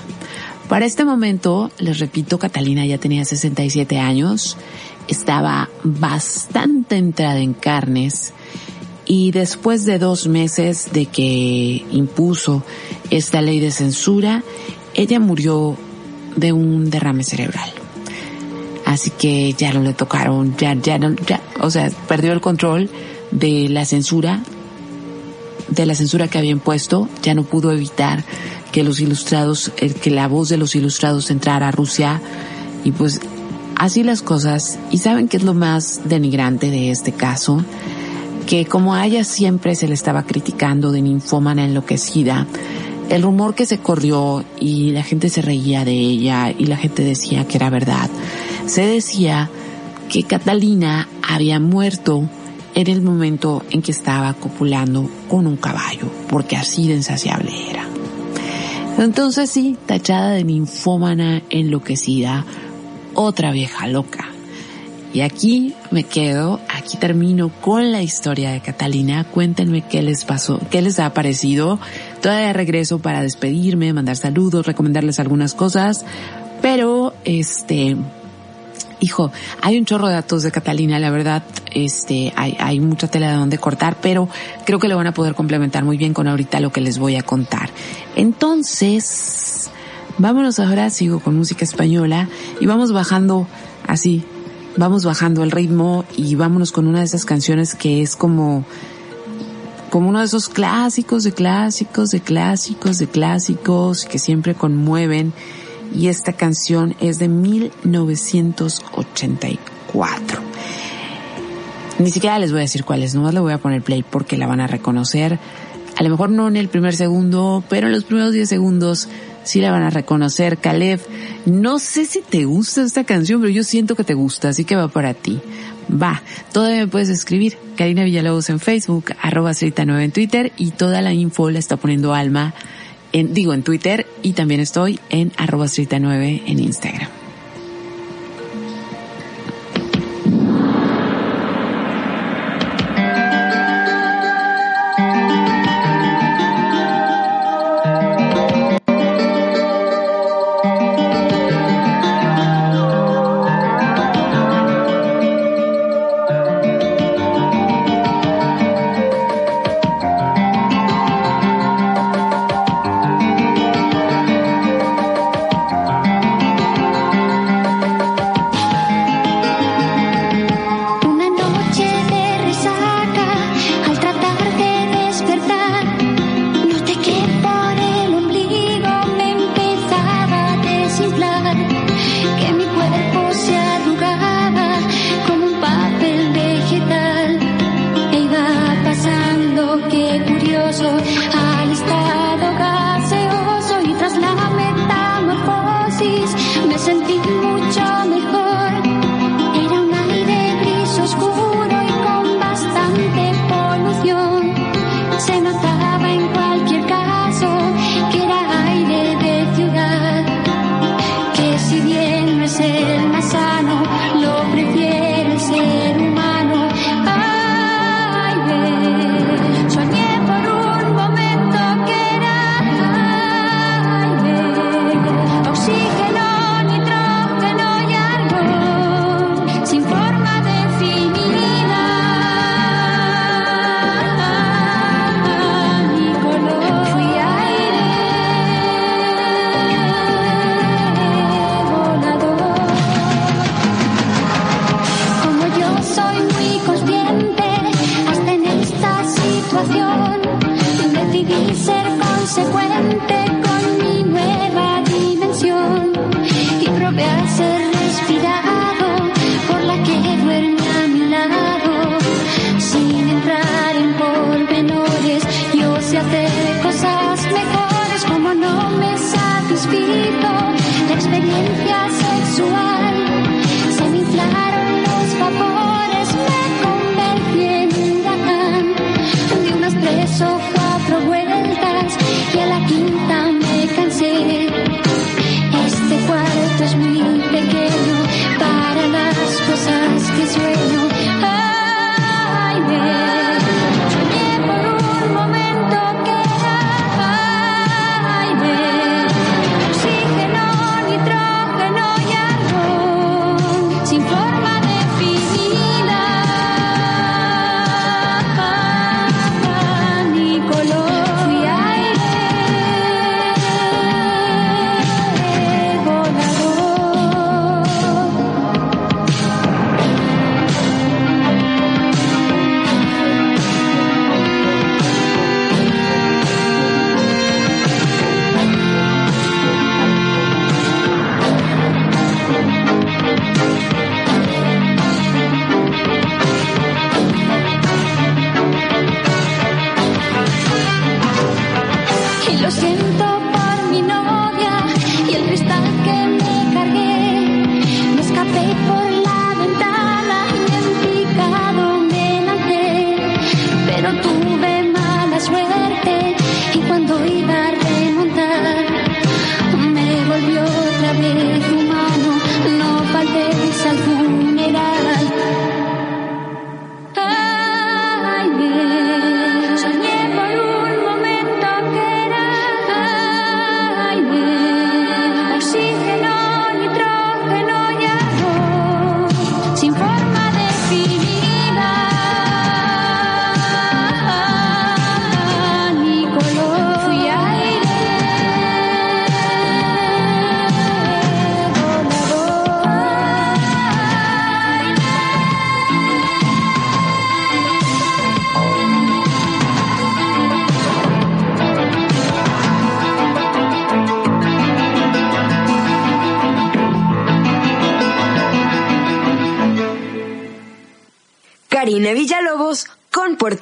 Para este momento, les repito, Catalina ya tenía 67 años, estaba bastante entrada en carnes y después de dos meses de que impuso esta ley de censura, ella murió de un derrame cerebral así que ya no le tocaron, ya, ya no, ya, o sea, perdió el control de la censura, de la censura que había impuesto, ya no pudo evitar que los ilustrados, que la voz de los ilustrados entrara a Rusia. Y pues así las cosas. Y saben qué es lo más denigrante de este caso, que como a ella siempre se le estaba criticando de ninfómana enloquecida, el rumor que se corrió y la gente se reía de ella y la gente decía que era verdad se decía que Catalina había muerto en el momento en que estaba copulando con un caballo, porque así de insaciable era. Entonces sí, tachada de ninfómana enloquecida, otra vieja loca. Y aquí me quedo, aquí termino con la historia de Catalina. Cuéntenme qué les pasó, qué les ha parecido. Todavía regreso para despedirme, mandar saludos, recomendarles algunas cosas. Pero, este, hijo, hay un chorro de datos de Catalina, la verdad, este, hay, hay mucha tela de donde cortar, pero creo que lo van a poder complementar muy bien con ahorita lo que les voy a contar. Entonces, vámonos ahora, sigo con música española y vamos bajando así, vamos bajando el ritmo y vámonos con una de esas canciones que es como, como uno de esos clásicos de clásicos de clásicos de clásicos que siempre conmueven y esta canción es de 1984. Ni siquiera les voy a decir cuáles, nomás le voy a poner play porque la van a reconocer. A lo mejor no en el primer segundo, pero en los primeros 10 segundos sí la van a reconocer. Caleb, no sé si te gusta esta canción, pero yo siento que te gusta, así que va para ti. Va, todavía me puedes escribir. Karina Villalobos en Facebook, arroba 9 en Twitter y toda la info la está poniendo Alma en, digo, en Twitter y también estoy en arroba 9 en Instagram.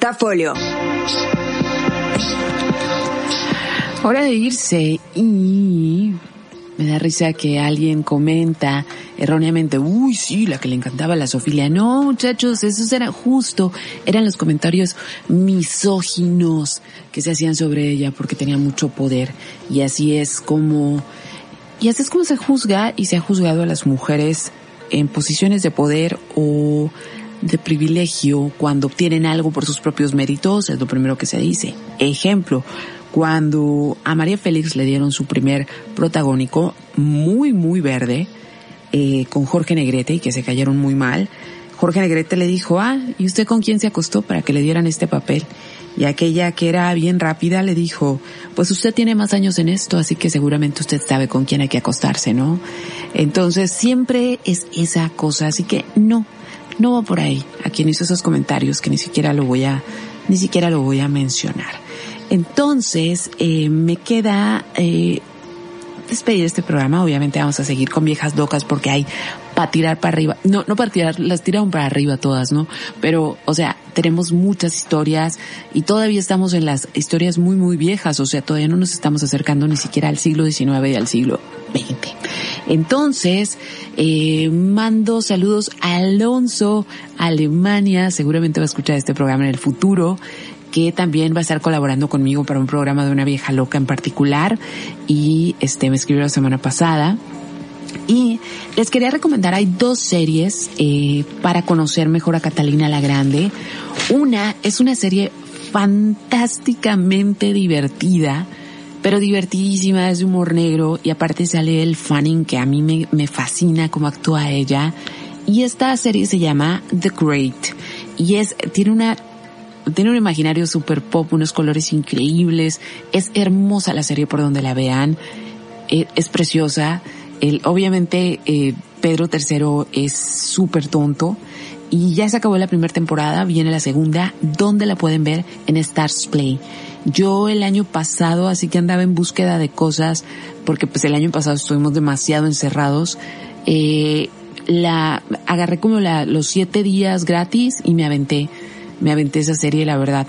Portafolio. Hora de irse y me da risa que alguien comenta erróneamente, uy, sí, la que le encantaba la Sofía. No, muchachos, esos eran justo, eran los comentarios misóginos que se hacían sobre ella porque tenía mucho poder. Y así es como, y así es como se juzga y se ha juzgado a las mujeres en posiciones de poder o de privilegio cuando obtienen algo por sus propios méritos, es lo primero que se dice. Ejemplo, cuando a María Félix le dieron su primer protagónico, muy, muy verde, eh, con Jorge Negrete, y que se cayeron muy mal, Jorge Negrete le dijo, ah, ¿y usted con quién se acostó para que le dieran este papel? Y aquella que era bien rápida le dijo, pues usted tiene más años en esto, así que seguramente usted sabe con quién hay que acostarse, ¿no? Entonces siempre es esa cosa, así que no, no va por ahí. A quien hizo esos comentarios que ni siquiera lo voy a, ni siquiera lo voy a mencionar. Entonces, eh, me queda eh, despedir este programa. Obviamente vamos a seguir con viejas locas porque hay para tirar para arriba. No, no para tirar, las tiraron para arriba todas, ¿no? Pero, o sea, tenemos muchas historias y todavía estamos en las historias muy, muy viejas. O sea, todavía no nos estamos acercando ni siquiera al siglo XIX y al siglo XX. Entonces, eh, mando saludos a Alonso, Alemania. Seguramente va a escuchar este programa en el futuro que también va a estar colaborando conmigo para un programa de una vieja loca en particular y este me escribió la semana pasada. Y les quería recomendar, hay dos series eh, para conocer mejor a Catalina la Grande. Una es una serie fantásticamente divertida, pero divertidísima, es de humor negro y aparte sale el Fanning que a mí me, fascina cómo actúa ella. Y esta serie se llama The Great y es, tiene una tiene un imaginario super pop, unos colores increíbles, es hermosa la serie por donde la vean, eh, es preciosa, obviamente eh, Pedro III es súper tonto y ya se acabó la primera temporada, viene la segunda, donde la pueden ver en Stars Play. Yo el año pasado, así que andaba en búsqueda de cosas, porque pues el año pasado estuvimos demasiado encerrados, eh, la agarré como la, los siete días gratis y me aventé me aventé esa serie, la verdad.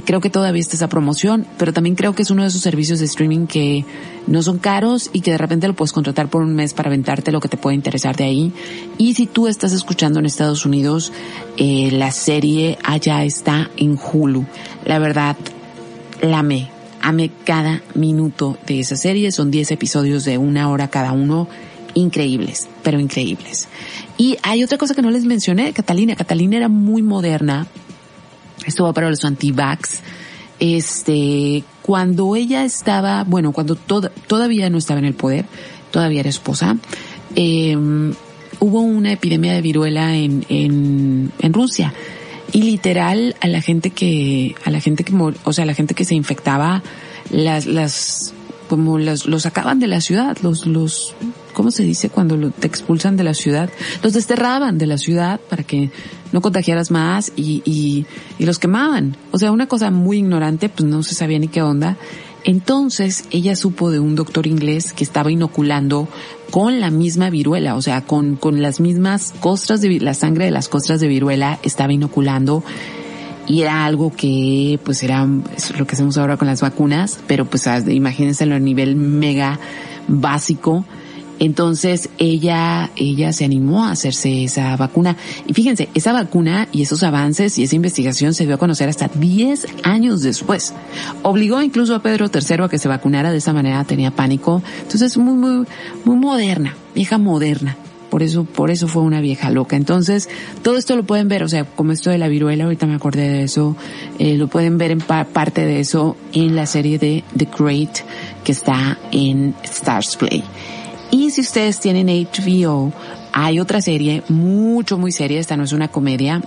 Creo que todavía está esa promoción, pero también creo que es uno de esos servicios de streaming que no son caros y que de repente lo puedes contratar por un mes para aventarte lo que te puede interesar de ahí. Y si tú estás escuchando en Estados Unidos, eh, la serie allá está en Hulu. La verdad, la amé. Amé cada minuto de esa serie. Son 10 episodios de una hora cada uno. Increíbles, pero increíbles. Y hay otra cosa que no les mencioné, Catalina. Catalina era muy moderna esto va para los anti-vax. Este, cuando ella estaba, bueno, cuando todavía no estaba en el poder, todavía era esposa, eh, hubo una epidemia de viruela en, en, en Rusia. Y literal, a la gente que, a la gente que, o sea, a la gente que se infectaba, las, las, como las, los sacaban de la ciudad, los, los, ¿cómo se dice cuando lo, te expulsan de la ciudad? Los desterraban de la ciudad para que no contagiaras más y, y, y los quemaban. O sea, una cosa muy ignorante, pues no se sabía ni qué onda. Entonces ella supo de un doctor inglés que estaba inoculando con la misma viruela, o sea, con, con las mismas costras de la sangre de las costras de viruela estaba inoculando y era algo que pues era lo que hacemos ahora con las vacunas, pero pues imagínense a nivel mega básico entonces ella, ella se animó a hacerse esa vacuna. Y fíjense, esa vacuna y esos avances y esa investigación se dio a conocer hasta 10 años después. Obligó incluso a Pedro III a que se vacunara de esa manera, tenía pánico. Entonces muy, muy, muy moderna, vieja moderna. Por eso, por eso fue una vieja loca. Entonces, todo esto lo pueden ver, o sea, como esto de la viruela, ahorita me acordé de eso, eh, lo pueden ver en parte de eso en la serie de The Great que está en Stars Play. Y si ustedes tienen HBO, hay otra serie mucho, muy seria. Esta no es una comedia,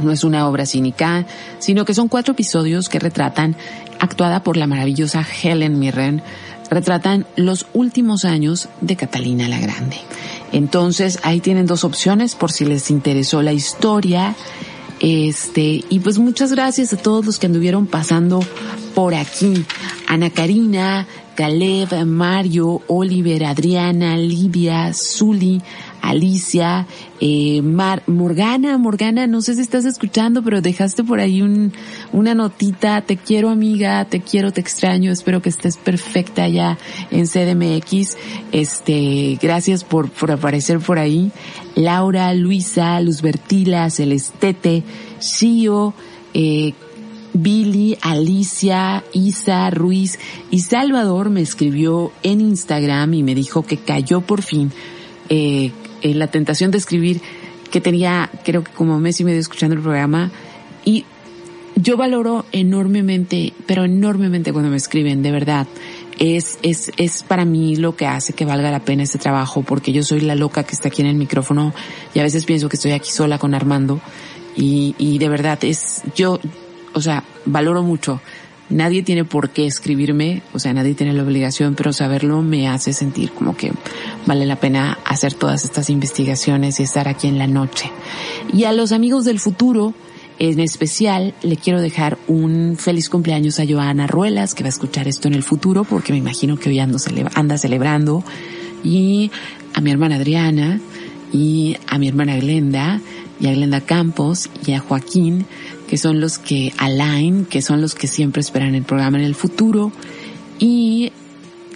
no es una obra cínica, sino que son cuatro episodios que retratan, actuada por la maravillosa Helen Mirren, retratan los últimos años de Catalina la Grande. Entonces ahí tienen dos opciones por si les interesó la historia. Este, y pues muchas gracias a todos los que anduvieron pasando por aquí. Ana Karina, Caleb, Mario, Oliver, Adriana, Livia, Zuli, Alicia, eh, Mar, Morgana, Morgana, no sé si estás escuchando, pero dejaste por ahí un, una notita, te quiero amiga, te quiero, te extraño, espero que estés perfecta ya en CDMX, este, gracias por, por aparecer por ahí, Laura, Luisa, Luzbertila, Celestete, Shio, eh, Billy, Alicia, Isa, Ruiz y Salvador me escribió en Instagram y me dijo que cayó por fin eh, en la tentación de escribir que tenía creo que como mes y medio escuchando el programa y yo valoro enormemente, pero enormemente cuando me escriben, de verdad. Es, es, es para mí lo que hace que valga la pena este trabajo, porque yo soy la loca que está aquí en el micrófono y a veces pienso que estoy aquí sola con Armando y, y de verdad es, yo, o sea, valoro mucho. Nadie tiene por qué escribirme, o sea, nadie tiene la obligación, pero saberlo me hace sentir como que vale la pena hacer todas estas investigaciones y estar aquí en la noche. Y a los amigos del futuro, en especial, le quiero dejar un feliz cumpleaños a Joana Ruelas, que va a escuchar esto en el futuro, porque me imagino que hoy ando anda celebrando, y a mi hermana Adriana, y a mi hermana Glenda, y a Glenda Campos, y a Joaquín, que son los que align, que son los que siempre esperan el programa en el futuro. Y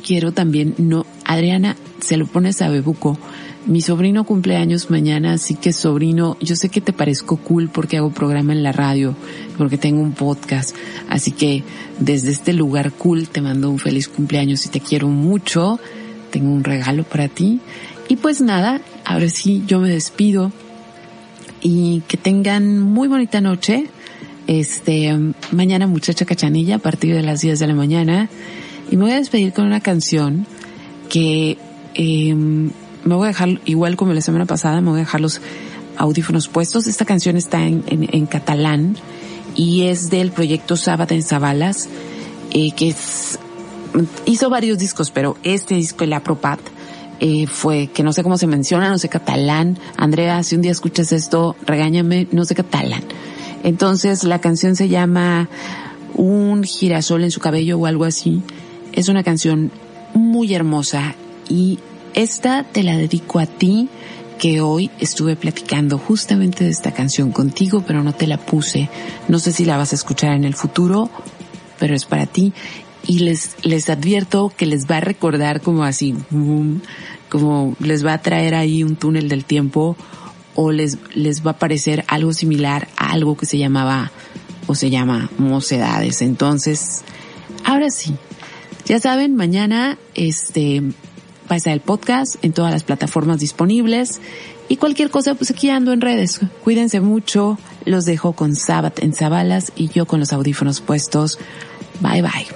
quiero también, no, Adriana, se lo pones a Bebuco. Mi sobrino cumpleaños mañana, así que sobrino, yo sé que te parezco cool porque hago programa en la radio, porque tengo un podcast, así que desde este lugar cool te mando un feliz cumpleaños y te quiero mucho, tengo un regalo para ti. Y pues nada, ahora sí yo me despido y que tengan muy bonita noche. Este, mañana muchacha cachanilla a partir de las 10 de la mañana. Y me voy a despedir con una canción que eh, me voy a dejar, igual como la semana pasada, me voy a dejar los audífonos puestos. Esta canción está en, en, en catalán y es del proyecto Sábado en Zabalas, eh, que es, hizo varios discos, pero este disco, el Apropat, eh, fue, que no sé cómo se menciona, no sé catalán. Andrea, si un día escuchas esto, regáñame, no sé catalán. Entonces la canción se llama Un girasol en su cabello o algo así. Es una canción muy hermosa y esta te la dedico a ti que hoy estuve platicando justamente de esta canción contigo, pero no te la puse. No sé si la vas a escuchar en el futuro, pero es para ti. Y les, les advierto que les va a recordar como así, como les va a traer ahí un túnel del tiempo o les, les va a parecer algo similar a algo que se llamaba o se llama mocedades. Entonces, ahora sí, ya saben, mañana este va a estar el podcast en todas las plataformas disponibles y cualquier cosa, pues aquí ando en redes. Cuídense mucho, los dejo con Sabbath en Zabalas y yo con los audífonos puestos. Bye bye.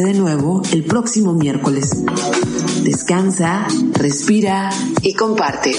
De nuevo el próximo miércoles. Descansa, respira y comparte.